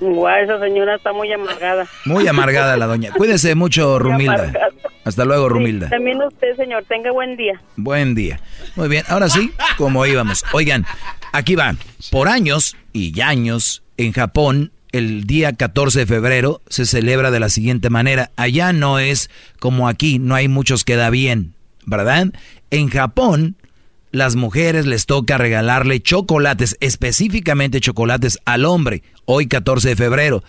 Guau, esa señora está muy amargada. Muy amargada la doña. Cuídese mucho, Rumilda. Hasta luego, Rumilda. también usted, señor. Tenga buen día. Buen día. Muy bien. Ahora sí, como íbamos. Oigan, aquí va. Por años y años, en Japón, el día 14 de febrero se celebra de la siguiente manera. Allá no es como aquí, no hay muchos que da bien, ¿verdad? En Japón, las mujeres les toca regalarle chocolates, específicamente chocolates al hombre, hoy 14 de febrero.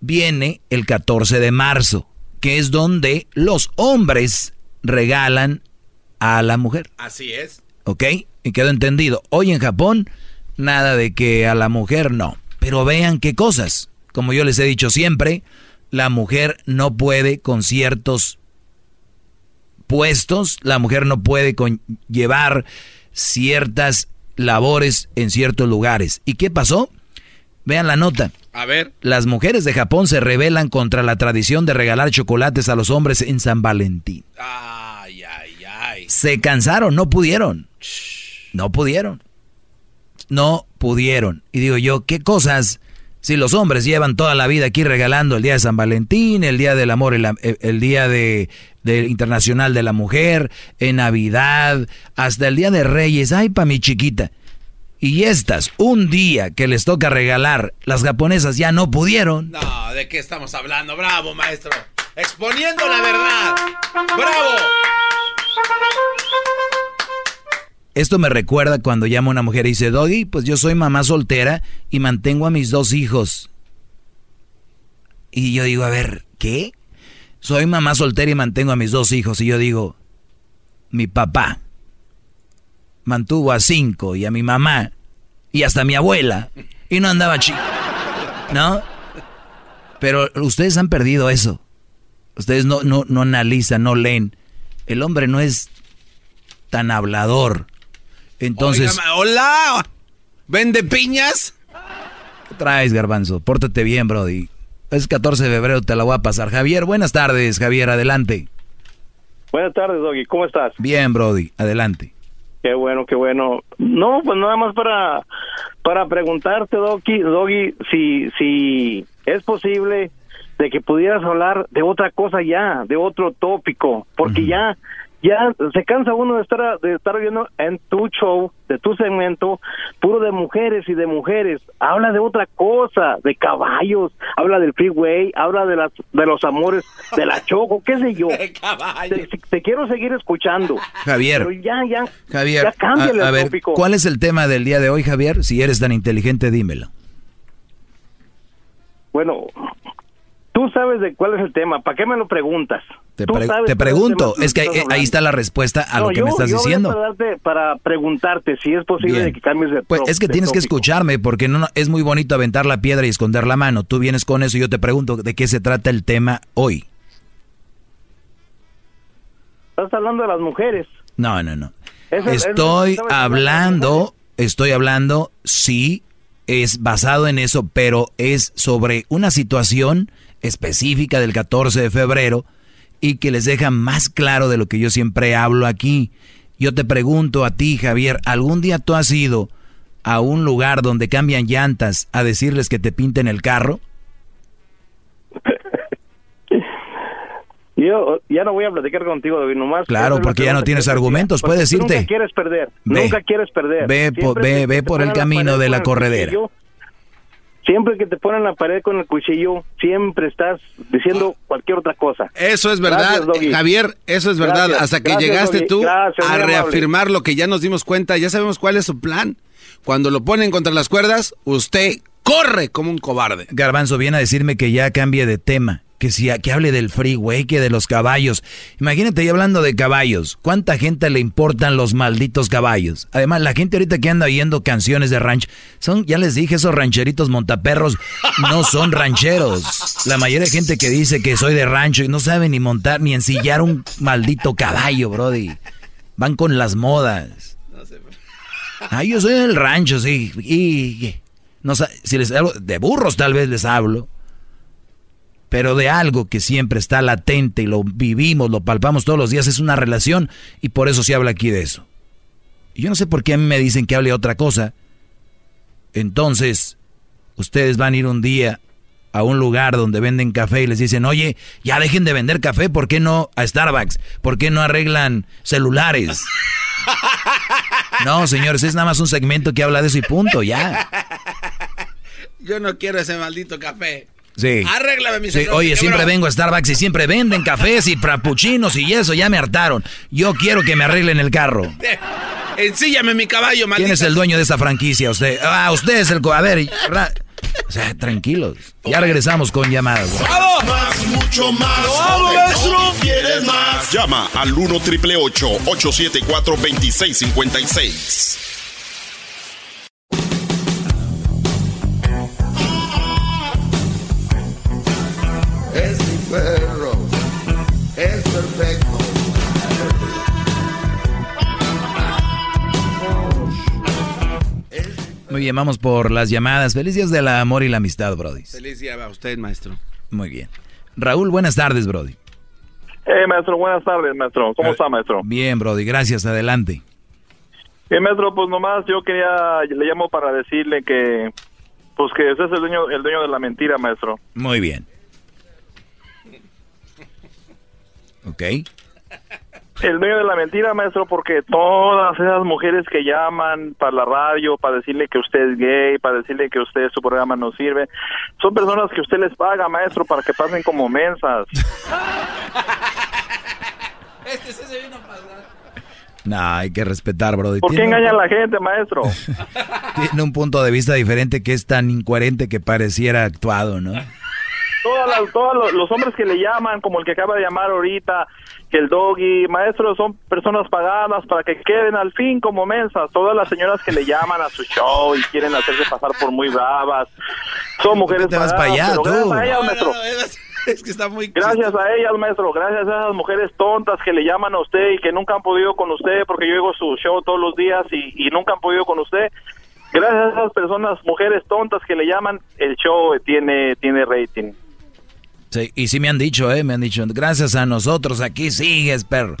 Viene el 14 de marzo, que es donde los hombres regalan a la mujer. Así es. ¿Ok? Y quedó entendido. Hoy en Japón, nada de que a la mujer no. Pero vean qué cosas. Como yo les he dicho siempre, la mujer no puede con ciertos puestos, la mujer no puede con llevar ciertas labores en ciertos lugares. ¿Y qué pasó? Vean la nota. A ver. Las mujeres de Japón se rebelan contra la tradición de regalar chocolates a los hombres en San Valentín. Ay, ay, ay. Se cansaron, no pudieron. No pudieron no pudieron. Y digo yo, ¿qué cosas? Si los hombres llevan toda la vida aquí regalando el día de San Valentín, el día del amor, el, día de, internacional de la mujer, en Navidad, hasta el día de Reyes, ay, pa' mi chiquita. Y estas, un día que les toca regalar, las japonesas ya no pudieron. No, ¿de qué estamos hablando? Bravo, maestro. Exponiendo la verdad. Bravo. Esto me recuerda cuando llama una mujer y dice, Doggy, pues yo soy mamá soltera y mantengo a mis dos hijos. Y yo digo, a ver, ¿qué? Soy mamá soltera y mantengo a mis dos hijos. Y yo digo, mi papá mantuvo a cinco y a mi mamá y hasta a mi abuela y no andaba chico. ¿No? Pero ustedes han perdido eso. Ustedes no, no, no analizan, no leen. El hombre no es tan hablador. Entonces. hola. ¿Vende piñas? ¿Qué traes, Garbanzo? Pórtate bien, Brody. Es 14 de febrero, te la voy a pasar. Javier, buenas tardes, Javier, adelante. Buenas tardes, Doggy, ¿cómo estás? Bien, Brody, adelante. Qué bueno, qué bueno. No, pues nada más para para preguntarte, Doggy, Doggy si si es posible de que pudieras hablar de otra cosa ya, de otro tópico, porque ya ya se cansa uno de estar de estar viendo en tu show, de tu segmento, puro de mujeres y de mujeres. Habla de otra cosa, de caballos, habla del freeway, habla de las de los amores de la choco, qué sé yo. Te, quiero seguir escuchando. Javier. Pero ya, ya. Javier. Ya a, ver, ¿cuál es el tema del día de hoy, Javier? Si eres tan inteligente, dímelo. Bueno, Tú sabes de cuál es el tema, ¿para qué me lo preguntas? Te, pregunto, es, que ahí, está la respuesta a lo que me estás diciendo. Para, preguntarte si es posible que cambies de Pues es que tienes que escucharme porque no, es muy bonito aventar la piedra y esconder la mano. Tú vienes con eso y yo te pregunto de qué se trata el tema hoy. Estás hablando de las mujeres. No, no, no. estoy hablando, estoy hablando, sí, es basado en eso, pero es sobre una situación específica del 14 de febrero y que les deja más claro de lo que yo siempre hablo aquí. Yo te pregunto a ti, Javier, ¿algún día tú has ido a un lugar donde cambian llantas a decirles que te pinten el carro? Yo ya no voy a platicar contigo, David, nomás. Claro, porque ya no tienes argumentos, puedes irte. Nunca quieres perder, nunca quieres perder. Ve, ve, ve por el camino de la corredera. Siempre que te ponen la pared con el cuchillo, siempre estás diciendo cualquier otra cosa. Eso es verdad, Javier, eso es verdad. Hasta que llegaste tú a reafirmar lo que ya nos dimos cuenta, ya sabemos cuál es su plan. Cuando lo ponen contra las cuerdas, usted corre como un cobarde. Garbanzo viene a decirme que ya cambie de tema que si que hable del freeway, que de los caballos. Imagínate yo hablando de caballos. ¿Cuánta gente le importan los malditos caballos? Además, la gente ahorita que anda oyendo canciones de ranch, son, ya les dije, esos rancheritos montaperros no son rancheros. La mayoría de gente que dice que soy de rancho y no sabe ni montar ni ensillar un maldito caballo, brody. Van con las modas. Ah, yo soy del rancho, sí. Y, no si les hablo de burros tal vez les hablo pero de algo que siempre está latente y lo vivimos, lo palpamos todos los días, es una relación y por eso se habla aquí de eso. Y yo no sé por qué a mí me dicen que hable otra cosa. Entonces, ustedes van a ir un día a un lugar donde venden café y les dicen, oye, ya dejen de vender café, ¿por qué no a Starbucks? ¿Por qué no arreglan celulares? No, señores, es nada más un segmento que habla de eso y punto, ya. Yo no quiero ese maldito café. Sí. Arréglame mi sí, Oye, siempre vengo a Starbucks y siempre venden cafés y frappuccinos y eso, ya me hartaron. Yo quiero que me arreglen el carro. Ensíllame mi caballo, maldita. ¿Quién es el dueño de esta franquicia? Usted. Ah, usted es el. A ver. O sea, tranquilos. Ya regresamos con llamadas. ¡Vamos! Más, mucho más. ¡Vamos, ¿Quieres más? Llama al 1 triple 874 2656. Es perfecto. Muy bien, vamos por las llamadas. Feliz días del amor y la amistad, Brody. Feliz día a usted, maestro. Muy bien. Raúl, buenas tardes, Brody. Eh, maestro, buenas tardes, maestro. ¿Cómo está, maestro? Bien, Brody, gracias. Adelante. Bien, maestro, pues nomás yo quería, le llamo para decirle que, pues que ese es el dueño, el dueño de la mentira, maestro. Muy bien. Ok. El medio de la mentira, maestro, porque todas esas mujeres que llaman para la radio para decirle que usted es gay, para decirle que usted su programa no sirve, son personas que usted les paga, maestro, para que pasen como mensas. este se vino a pasar. No, hay que respetar, bro. ¿Por qué engañan a la gente, maestro? Tiene un punto de vista diferente que es tan incoherente que pareciera actuado, ¿no? Todos, todos los hombres que le llaman, como el que acaba de llamar ahorita, que el doggy, maestro, son personas pagadas para que queden al fin como mensas. Todas las señoras que le llaman a su show y quieren hacerse pasar por muy bravas, son mujeres te vas pagadas. para allá, pero tú? gracias a ellas, maestro. Es que está muy... Gracias a ellas, maestro, gracias a esas mujeres tontas que le llaman a usted y que nunca han podido con usted, porque yo oigo su show todos los días y, y nunca han podido con usted. Gracias a esas personas, mujeres tontas que le llaman, el show tiene, tiene rating. Sí, y sí me han dicho, ¿eh? Me han dicho, gracias a nosotros aquí sigues, perro.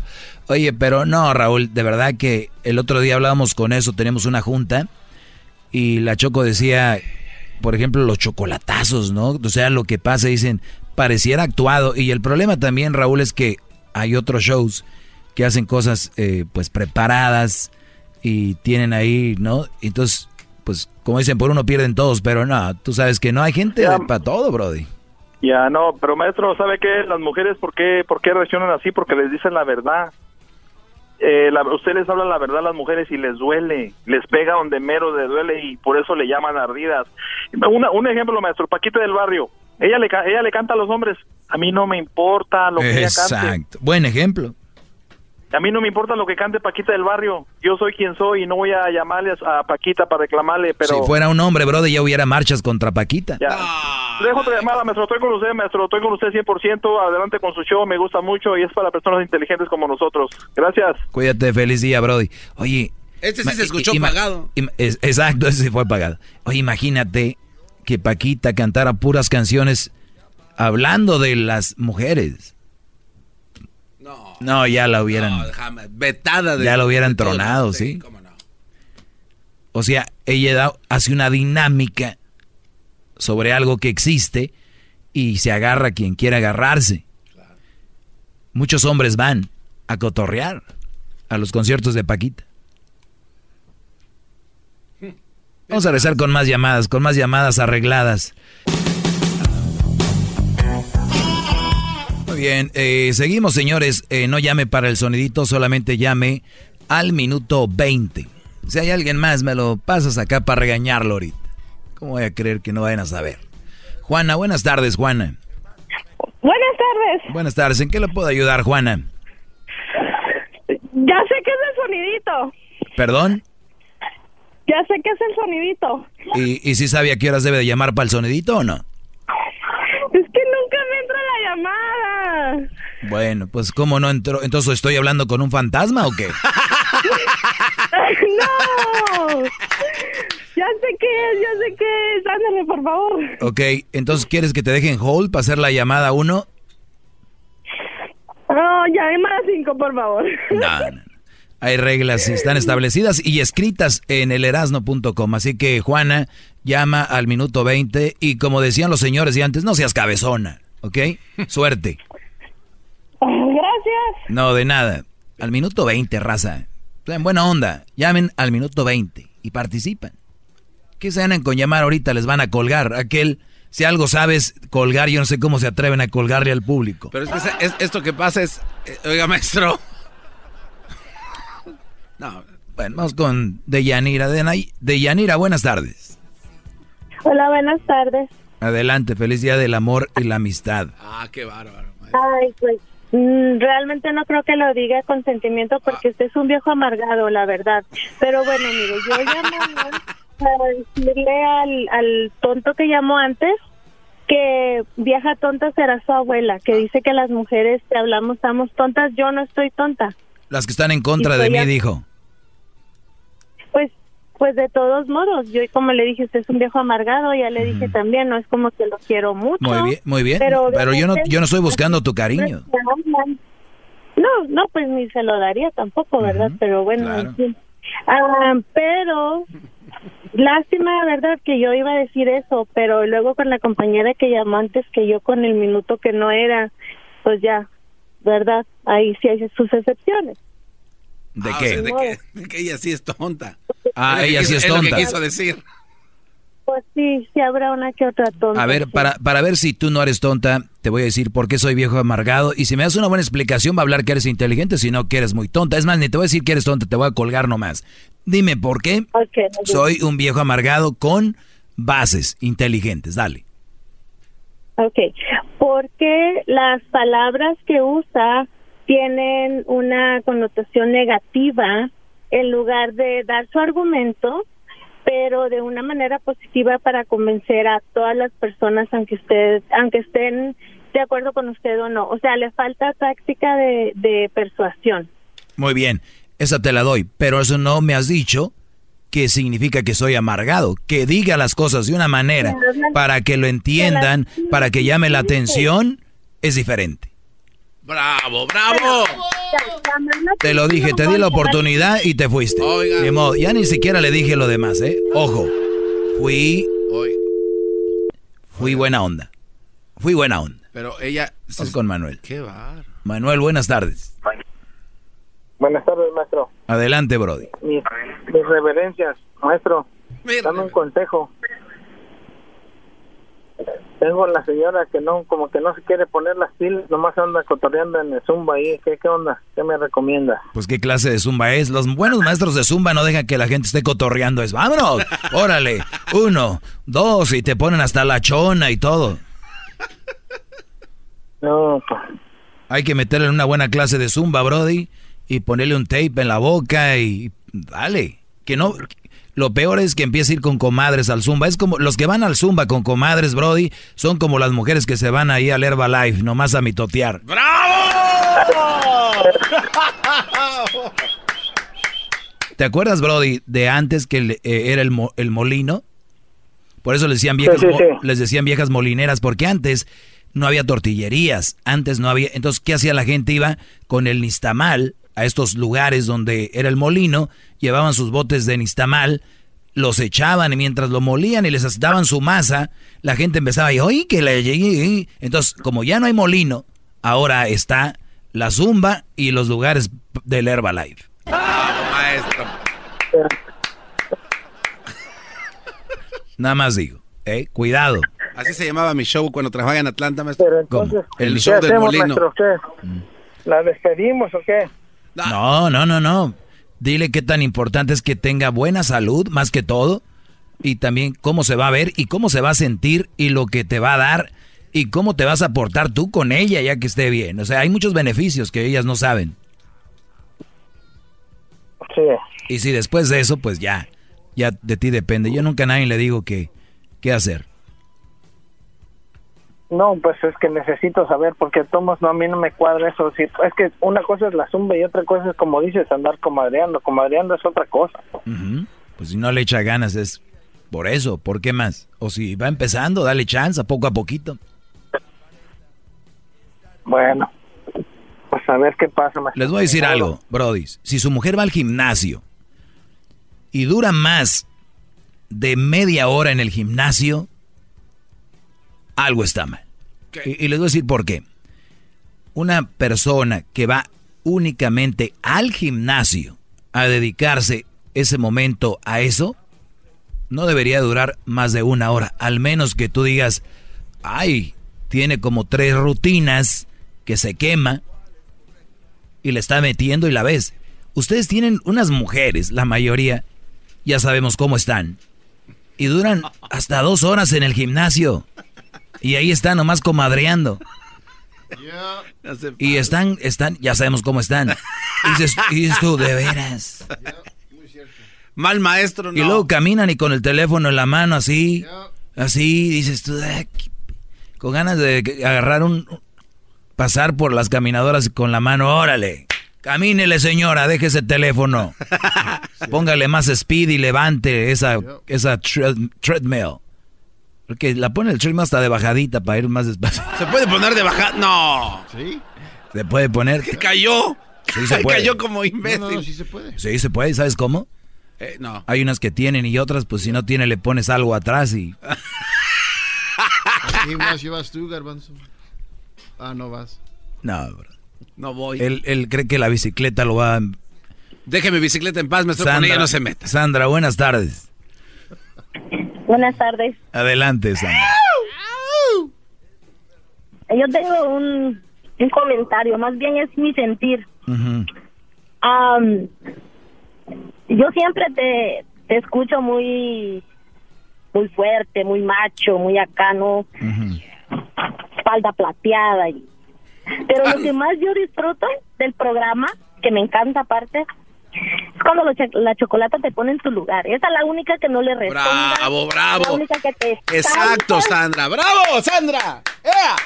Oye, pero no, Raúl, de verdad que el otro día hablábamos con eso, tenemos una junta y la Choco decía, por ejemplo, los chocolatazos, ¿no? O sea, lo que pasa, dicen, pareciera actuado. Y el problema también, Raúl, es que hay otros shows que hacen cosas, eh, pues, preparadas y tienen ahí, ¿no? Entonces, pues, como dicen, por uno pierden todos, pero no, tú sabes que no hay gente para todo, Brody. Ya, no, pero maestro, ¿sabe qué? Las mujeres, ¿por qué, por qué reaccionan así? Porque les dicen la verdad. Eh, la, usted les habla la verdad a las mujeres y les duele, les pega donde mero les duele y por eso le llaman ardidas. Una, un ejemplo, maestro, Paquita del barrio, ella le, ella le canta a los hombres, a mí no me importa lo que ella cante. Exacto. Buen ejemplo. A mí no me importa lo que cante Paquita del barrio. Yo soy quien soy y no voy a llamarle a, Paquita para reclamarle, pero... Si fuera un hombre, Brody, ya hubiera marchas contra Paquita. Ya. Dejo otra llamada, maestro. Estoy con usted, maestro. Estoy con usted 100%. Adelante con su show. Me gusta mucho y es para personas inteligentes como nosotros. Gracias. Cuídate, feliz día, Brody. Oye. Este sí se escuchó pagado. es- exacto, ese sí fue pagado. Oye, imagínate que Paquita cantara puras canciones hablando de las mujeres. No. No, ya la hubieran. No, jamás. Vetada de ya lo hubieran tronado, ¿sí? O sea, ella hace una dinámica sobre algo que existe y se agarra a quien quiera agarrarse. Muchos hombres van a cotorrear a los conciertos de Paquita. Vamos a rezar con más llamadas, con más llamadas arregladas. Bien, eh, seguimos señores, Eh, no llame para el sonidito, solamente llame al minuto 20. Si hay alguien más, me lo pasas acá para regañarlo ahorita. ¿Cómo voy a creer que no vayan a saber? Juana, buenas tardes, Juana. Buenas tardes. Buenas tardes, ¿en qué le puedo ayudar, Juana? Ya sé que es el sonidito. ¿Perdón? Ya sé que es el sonidito. ¿Y, y si sabe a qué horas debe de llamar para el sonidito o no? Bueno, pues ¿cómo no entró? Entonces estoy hablando con un fantasma o qué? ¡No! Ya sé qué es, ya sé qué es. Ándale, por favor. Ok, entonces ¿quieres que te dejen hold para hacer la llamada 1? No, llame a las cinco, por favor. No, no, no. Hay reglas, están establecidas y escritas en el erasno.com. Así que, Juana, llama al minuto 20 y como decían los señores de antes, no seas cabezona, ¿ok? Suerte. Gracias. No, de nada. Al minuto 20, raza. En buena onda, llamen al minuto 20 y participan. ¿Qué se ganan con llamar ahorita? Les van a colgar. Aquel, si algo sabes, colgar, yo no sé cómo se atreven a colgarle al público. Pero es que es- esto que pasa es... eh, oiga, maestro. No, bueno, vamos con Deyanira. Deyanira, buenas tardes. Hola, buenas tardes. Adelante, feliz día del amor y la amistad. Ah, qué bárbaro. Ay, pues realmente no creo que lo diga con sentimiento porque usted es un viejo amargado, la verdad. Pero bueno, mire, yo llamo para decirle al, al tonto que llamó antes que vieja tonta será su abuela, que dice que las mujeres que hablamos estamos tontas. Yo no estoy tonta. Las que están en contra de mí, a- dijo. Pues, pues de todos modos, yo como le dije, usted es un viejo amargado, ya le dije también, no es como que lo quiero mucho. Muy bien, muy bien. Pero, yo no, yo no estoy buscando tu cariño. No, no, pues ni se lo daría tampoco, ¿verdad? Pero bueno, en fin. Ah, pero lástima, ¿verdad? Que yo iba a decir eso, pero luego con la compañera que llamó antes que yo con el minuto que no era, pues ya, ¿verdad? Ahí sí hay sus excepciones. ¿De Ah, o qué? sea, de, que, de que ella sí es tonta. Ah, Es lo ella sí es lo tonta. que quiso decir. pues sí, sí habrá una que otra tonta. A ver, para, para ver si tú no eres tonta, te voy a decir por qué soy viejo amargado. Y si me das una buena explicación, va a hablar que eres inteligente, si no que eres muy tonta. Es más, ni te voy a decir que eres tonta, te voy a colgar nomás. Dime por qué soy un viejo amargado con bases inteligentes. Dale. Ok, porque las palabras que usa tienen una connotación negativa en lugar de dar su argumento pero de una manera positiva para convencer a todas las personas, aunque usted, aunque estén de acuerdo con usted o no. O sea, le falta táctica de, de persuasión. Muy bien, esa te la doy, pero eso no me has dicho que significa que soy amargado, que diga las cosas de una manera para que lo entiendan, para que llame la atención, es diferente. Bravo, bravo. Te lo dije, te di la oportunidad y te fuiste. Oiga. ya ni siquiera le dije lo demás, ¿eh? Ojo, fui... Fui buena onda. Fui buena onda. Pero ella... Estás con Manuel. Qué bar. Manuel, buenas tardes. Buenas tardes, maestro. Adelante, Brody. Mis, reverencias, maestro. Dame un consejo. Tengo la señora que no, como que no se quiere poner las pilas, nomás anda cotorreando en el zumba ahí. ¿Qué, ¿Qué onda? ¿Qué me recomienda? Pues qué clase de zumba es. Los buenos maestros de zumba no dejan que la gente esté cotorreando. Es, vámonos, órale, uno, dos, y te ponen hasta la chona y todo. No, pues. Hay que meterle en una buena clase de zumba, Brody, y ponerle un tape en la boca y dale. Que no, lo peor es que empieza a ir con comadres al Zumba. Es como los que van al Zumba con comadres, Brody, son como las mujeres que se van ahí al Herbalife, nomás a mitotear. ¡Bravo! ¿Te acuerdas, Brody, de antes que eh, era el, molino? Por eso les decían, viejas, les decían viejas molineras, porque antes no había tortillerías, antes no había... Entonces, ¿qué hacía la gente? Iba con el nistamal a estos lugares donde era el molino, llevaban sus botes de nistamal, los echaban y mientras lo molían y les daban su masa, la gente empezaba y oye que le llegué. Entonces, como ya no hay molino, ahora está la zumba y los lugares del Herbalife. maestro! Nada más digo, ¿eh? Cuidado. Así se llamaba mi show cuando trabajaba en Atlanta, maestro. El show del molino. ¿La despedimos o qué? No, no, no, no. Dile qué tan importante es que tenga buena salud, más que todo. Y también cómo se va a ver y cómo se va a sentir y lo que te va a dar y cómo te vas a portar tú con ella ya que esté bien. O sea, hay muchos beneficios que ellas no saben. Sí. Y si después de eso, pues ya, ya de ti depende. Yo nunca a nadie le digo qué, qué hacer. No, pues es que necesito saber porque Tomás no a mí no me cuadra eso. es que una cosa es la zumba y otra cosa es como dices andar comadreando. Comadreando es otra cosa. Pues si no le echa ganas es por eso. ¿Por qué más? O si va empezando, dale chance poco a poquito. Bueno, pues a ver qué pasa. Les voy a decir algo, Brody. Si su mujer va al gimnasio y dura más de media hora en el gimnasio, algo está mal. Y, les voy a decir por qué. Una persona que va únicamente al gimnasio a dedicarse ese momento a eso, no debería durar más de una hora. Al menos que tú digas, ay, tiene como tres rutinas que se quema y le está metiendo y la ves. Ustedes tienen unas mujeres, la mayoría, ya sabemos cómo están, y duran hasta dos horas en el gimnasio. Y ahí están nomás comadreando. y están, están, ya sabemos cómo están. Y dices, tú, de veras. Mal maestro, no. Y luego caminan y con el teléfono en la mano así, así, dices tú, con ganas de agarrar un, pasar por las caminadoras con la mano, órale. Camínele, señora, deje ese teléfono. Póngale más speed y levante esa, esa treadmill. Porque la pone el trim hasta de bajadita para ir más despacio. ¿Se puede poner de bajada? No. ¿Sí? Se puede poner. cayó. Sí se puede. Cayó como imbécil. No, no, sí se puede. Sí se puede, ¿sabes cómo? Eh, no. Hay unas que tienen y otras, pues si no tiene, le pones algo atrás y. ¿Qué más llevas tú, Garbanzo? Ah, no vas. No, bro. No voy. Él, él cree que la bicicleta lo va a... Déjeme bicicleta en paz, me estoy con ella no se meta. Sandra, buenas tardes. Buenas tardes. Adelante, Sandra. Yo tengo un, un comentario, más bien es mi sentir. Am, yo siempre te, te escucho muy muy fuerte, muy macho, muy acá, ¿no? Espalda plateada. Y... Pero lo que más yo disfruto del programa, que me encanta aparte, cuando la chocolata te pone en su lugar. Esa es la única que no le responde. Bravo, bravo. La única que te Exacto. Sandra. ¡Bravo, Sandra! ¡Ea!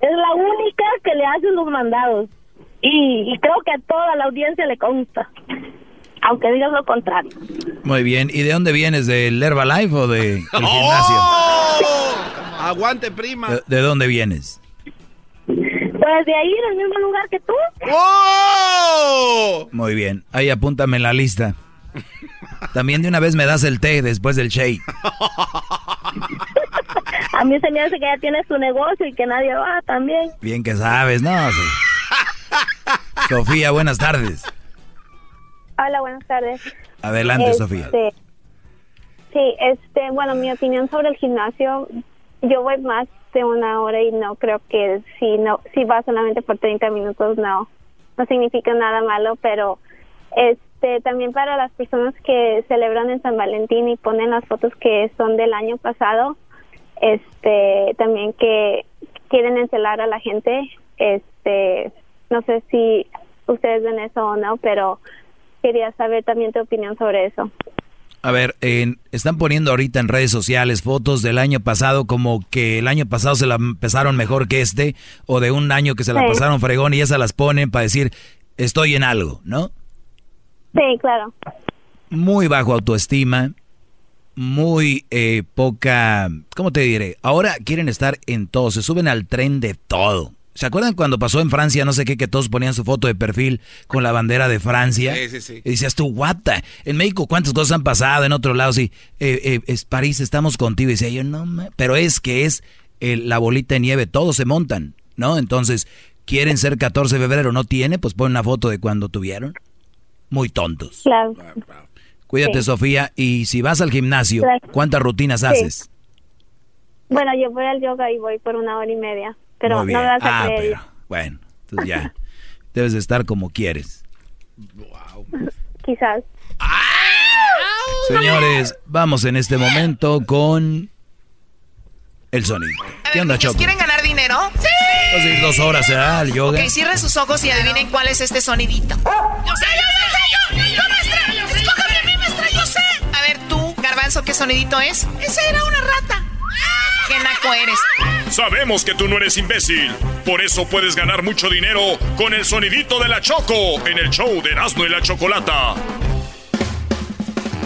Es la única que le hace los mandados. Y, y creo que a toda la audiencia le consta. Aunque digas lo contrario. Muy bien. ¿Y de dónde vienes? ¿Del Herbalife o del gimnasio? ¡Oh! Aguante, prima. ¿De, de dónde vienes? Pues de ahí, del mismo lugar que tú. ¡Oh! Muy bien. Ahí apúntame en la lista. También de una vez me das el té después del shake. A mí se me hace que ya tienes tu negocio y que nadie va también. Bien que sabes, ¿no? Sí. Sofía, buenas tardes. Hola, buenas tardes. Adelante, Este, Sofía. Sí, este, bueno, mi opinión sobre el gimnasio, yo voy más de una hora y no creo que si no, si vas solamente por 30 minutos no, no significa nada malo, pero este, también para las personas que celebran en San Valentín y ponen las fotos que son del año pasado, este, también que quieren encelar a la gente, este, no sé si ustedes ven eso o no, pero quería saber también tu opinión sobre eso. A ver, en- están poniendo ahorita en redes sociales fotos del año pasado como que el año pasado se la empezaron mejor que este, o de un año que se la Sí. pasaron fregón y se las ponen para decir, estoy en algo, ¿no? Sí, claro. Muy bajo autoestima, muy eh, poca, ¿cómo te diré? Ahora quieren estar en todo, se suben al tren de todo. ¿Se acuerdan cuando pasó en Francia, no sé qué, que todos ponían su foto de perfil con la bandera de Francia? Sí, sí, sí. Y decías tú, what the- En México, ¿cuántas cosas han pasado? En otro lado, sí. eh, eh, es París, estamos contigo. Y decía yo, no, ma-". pero es que es eh, la bolita de nieve, todos se montan, ¿no? Entonces, quieren ser 14 de febrero, ¿no tiene? Pues pon una foto de cuando tuvieron. Muy tontos. Claro. Cuídate, Sí. Sofía. Y si vas al gimnasio, Claro. ¿cuántas rutinas Sí. haces? Bueno, yo voy al yoga y voy por una hora y media, pero Muy no me vas a ah, creer. pero, bueno, entonces ya. Debes de estar como quieres. Quizás. Señores, vamos en este momento con el sonido. ¿Qué onda, Choco? ¿quieren ganar dinero? ¡Sí! Ir dos horas, ¿será? Al yoga. Ok, cierren sus ojos y adivinen cuál es este sonidito. ¡Yo sé, yo sé, yo! ¡Yo, a mí, maestra! ¡Yo sé! A ver, tú, Garbanzo, ¿qué sonidito es? ¡Esa era una rata! ¡Qué naco eres! Sabemos que tú no eres imbécil. Por eso puedes ganar mucho dinero con el sonidito de la Choco en el show de Erasmo y la Chocolata.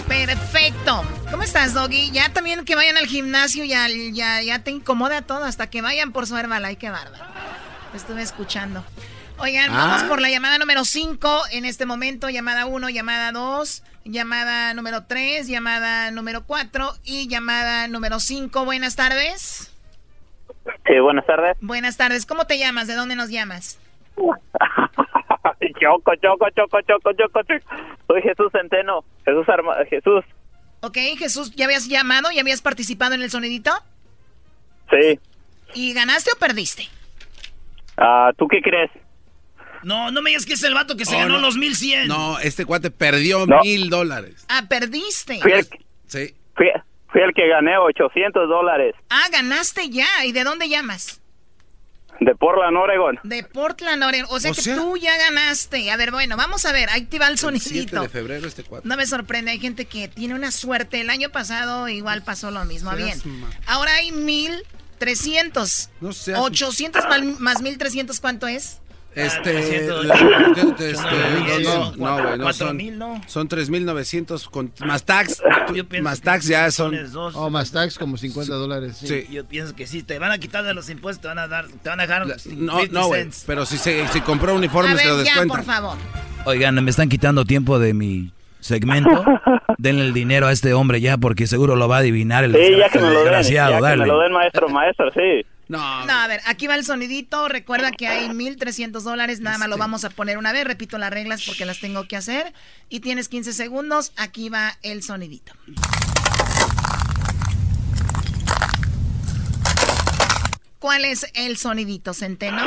Perfecto. ¿Cómo estás, Doggy? Ya también que vayan al gimnasio, ya, ya, ya te incomoda todo hasta que vayan por su Herbalife. Qué bárbaro. Estuve escuchando. Oigan, Ah. vamos por la llamada número 5 en este momento. Llamada 1, llamada 2, llamada número 3, llamada número 4 y llamada número 5. Buenas tardes. Sí, buenas tardes. Buenas tardes. ¿Cómo te llamas? ¿De dónde nos llamas? Choco, choco, choco, choco, choco, choco. Soy Jesús Centeno. Jesús Arma Jesús. Ok, Jesús, ¿ya habías llamado? ¿Ya habías participado en el sonidito? Sí. ¿Y ganaste o perdiste? Ah, ¿Tú qué crees? No, no me digas que es el vato que se Oh, ganó no. los 1100. No, este cuate perdió No. mil dólares. Ah, perdiste. Fui el, Sí. fui, fui el que gané 800 dólares Ah, ganaste ya. ¿Y de dónde llamas? de Portland, Oregon. De Portland, Oregon. O sea O que sea- tú ya ganaste. A ver, bueno, vamos a ver. Ahí te va el 7 sonidito. de febrero este cuate. No me sorprende, hay gente que tiene una suerte. El año pasado igual pasó lo mismo. Bien. Ahora hay 1300. No seas- 800 mal- más 1300, ¿cuánto es? Este, ocho, este, no, no, no, son, mil, ¿no? son 3.900 con más tax, Yo pienso más tax ya son. Oh, más tax como 50 dólares. Sí. sí. Yo pienso que sí, te van a quitar de los impuestos, te van a dar, te van a dejar La- 50 no, no, pero si se si compró A uniforme se lo descuentan. por favor. Oigan, me están quitando tiempo de mi segmento. Denle el dinero a este hombre ya porque seguro lo va a adivinar el, Sí, ya que me lo den. Ya que dale. me lo den, maestro, maestro, sí. No, no, a ver, aquí va el sonidito. Recuerda que hay 1.300 dólares. Nada más lo este. vamos a poner una vez. Repito las reglas porque las tengo que hacer. Y tienes 15 segundos. Aquí va el sonidito. ¿Cuál es el sonidito, Centeno?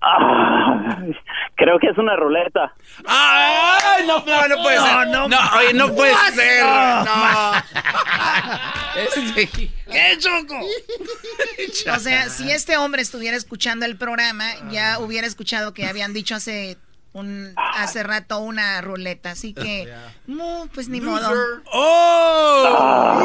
Ah, creo que es una ruleta. ¡Ay! No, no, no puede ser. No, No, oye, no puede ser. No. Este- ¿Qué, Choco? O sea, si este hombre estuviera escuchando el programa, ya hubiera escuchado que habían dicho hace un hace rato una ruleta, así que no, pues ni modo. ¡Oh!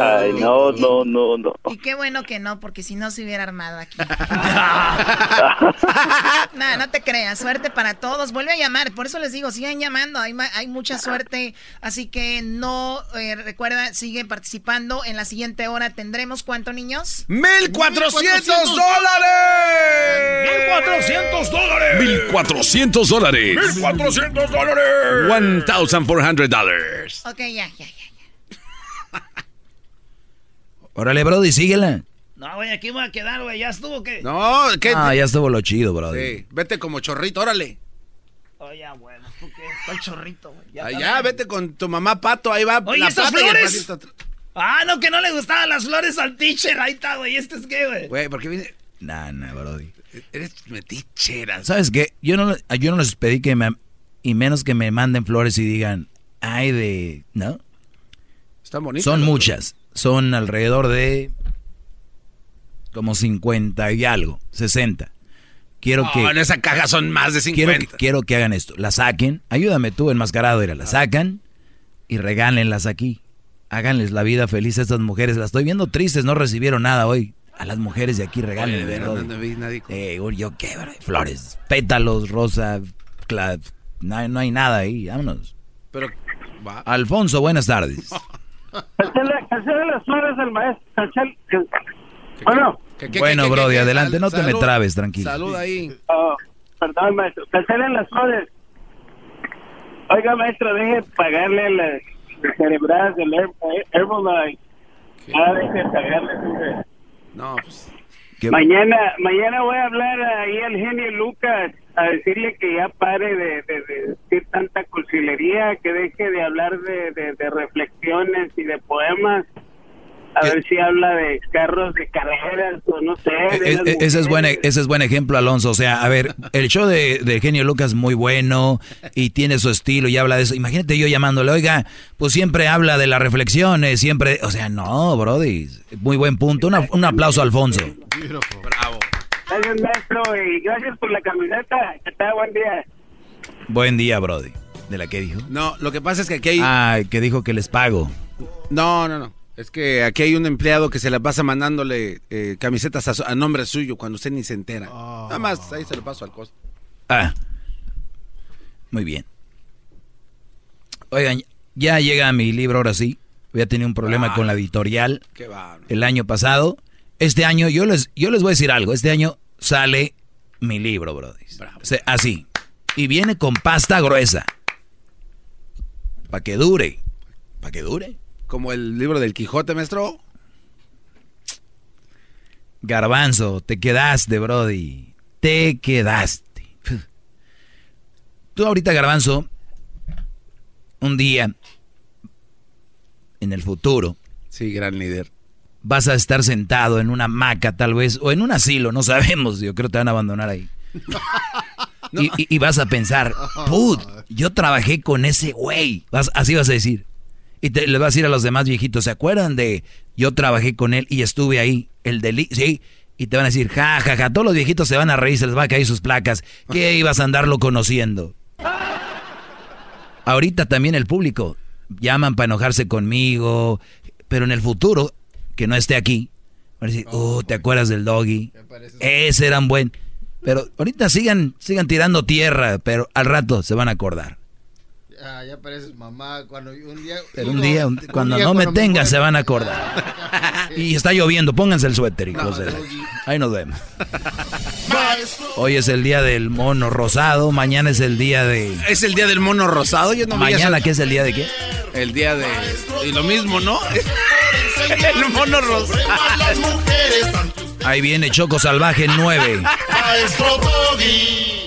Ay, no, no, no, no. Y qué bueno que no, porque si no se hubiera armado aquí. Nada, no te creas. Suerte para todos. Vuelve a llamar. Por eso les digo, sigan llamando. Hay, hay mucha suerte. Así que no, eh, recuerda, sigue participando. En la siguiente hora tendremos, ¿cuánto, niños? ¡1400 dólares! ¡1400 dólares! 1400 dólares. 1400 dólares. 1400 dólares. Ok, ya, ya, ya. Órale, Brody, síguela. No, güey, aquí me voy a quedar, güey. Ya estuvo, ¿qué? No, ¿qué? Ah, ya estuvo lo chido, Brody. Sí, vete como chorrito, órale. Oh, ya, bueno. ¿tú qué? Estoy chorrito, güey. Ya, Allá, bien. vete con tu mamá Pato, ahí va Oye, la ¿estas pata y el flores? patito. Ah, no, que no le gustaban las flores al teacher. Ahí está, güey. ¿Este es qué, güey? Güey, ¿por qué viene? Nah, nah, Brody. Eres metichera. ¿Sabes qué? Yo no, yo no les pedí que me... Y menos que me manden flores y digan, ay de... ¿No? Están bonitas. Son muchas. Son alrededor de... Como 50 y algo. 60. Quiero No, que... en esa caja son más de Quiero, 50. quiero que hagan esto. La saquen. Ayúdame tú, enmascarado. Era, la sacan y regálenlas aquí. Háganles la vida feliz a estas mujeres. Las estoy viendo tristes. No recibieron nada hoy. A las mujeres de aquí Oye, regálenles. de brody. verdad, no vi nadie con- Eh, yo qué, bro? Flores, pétalos, rosa, cla- no, hay- no hay nada ahí, vámonos. Pero, va. Alfonso, buenas tardes. Cancela las flores del maestro. can- Bueno, ¿Qué, qué, bueno, qué, Brody, adelante, no te me trabes, tranquilo. Salud ahí. oh, perdón, maestro. Cancelen las flores. Oiga, maestro, deje pagarle las cerebradas del Her- Herbalife. Ah, deje pagarle. No, pues. ¿Qué- Mañana, mañana voy a hablar ahí al genio Lucas a decirle que ya pare de, de- de decir tanta cursilería, que deje de hablar de, de- de reflexiones y de poemas. A ¿Qué? ver si habla de carros de carreras o no sé. E- e- ese, es buen, mujeres. ese es buen ejemplo, Alonso. O sea, a ver, el show de, de Genio Lucas es muy bueno y tiene su estilo y habla de eso. Imagínate yo llamándole, oiga, pues siempre habla de las reflexiones, siempre. O sea, no, Brody. Muy buen punto. Una- un aplauso, Alfonso. Bravo. Gracias, maestro, y gracias por la camiseta. Que tal, buen día. Buen día, Brody. ¿De la que dijo? No, lo que pasa es que aquí hay. Ay, que dijo que les pago. No, no, no. Es que aquí hay un empleado que se la pasa mandándole eh, camisetas a, nombre suyo cuando usted ni se entera. Nada más, ahí se lo paso al costo. Ah, muy bien. Oigan, ya llega mi libro ahora sí. Había tenido un problema Ah. con la editorial Qué bárbaro. el año pasado. Este año, yo les, yo les voy a decir algo. Este año sale mi libro, brody. O sea, así. Y viene con pasta gruesa. Para que dure. Para que dure. Como el libro del Quijote, maestro. Garbanzo, te quedaste, Brody. Te quedaste. Tú ahorita, Garbanzo, un día, en el futuro, Sí, gran líder. vas a estar sentado en una hamaca tal vez, o en un asilo, no sabemos, yo creo que te van a abandonar ahí. y, y- y vas a pensar, put, yo trabajé con ese güey. Vas- así vas a decir. Y te, le vas a decir a los demás viejitos, ¿se acuerdan de yo trabajé con él y estuve ahí? El deli sí. Y te van a decir, ja, ja, ja. Todos los viejitos se van a reír, se les va a caer sus placas. ¿Qué ibas a andarlo conociendo? Ahorita también el público llaman para enojarse conmigo, pero en el futuro, que no esté aquí, van a decir, oh, ¿te acuerdas del doggy? Ese era un buen. Pero ahorita sigan, sigan tirando tierra, pero al rato se van a acordar. Ah, ya pareces mamá cuando un día... Pero un día, un- cuando no me tengan, se van a acordar. Y está lloviendo, pónganse el suéter, hijos de la- Ahí nos vemos. Hoy es el día del mono rosado, mañana es el día de... Es el día del mono rosado. Yo no Mañana. ¿qué es el día de qué? El día de. Y lo mismo, ¿no? el mono rosado. Ahí viene Choco Salvaje 9. Maestro Doggy.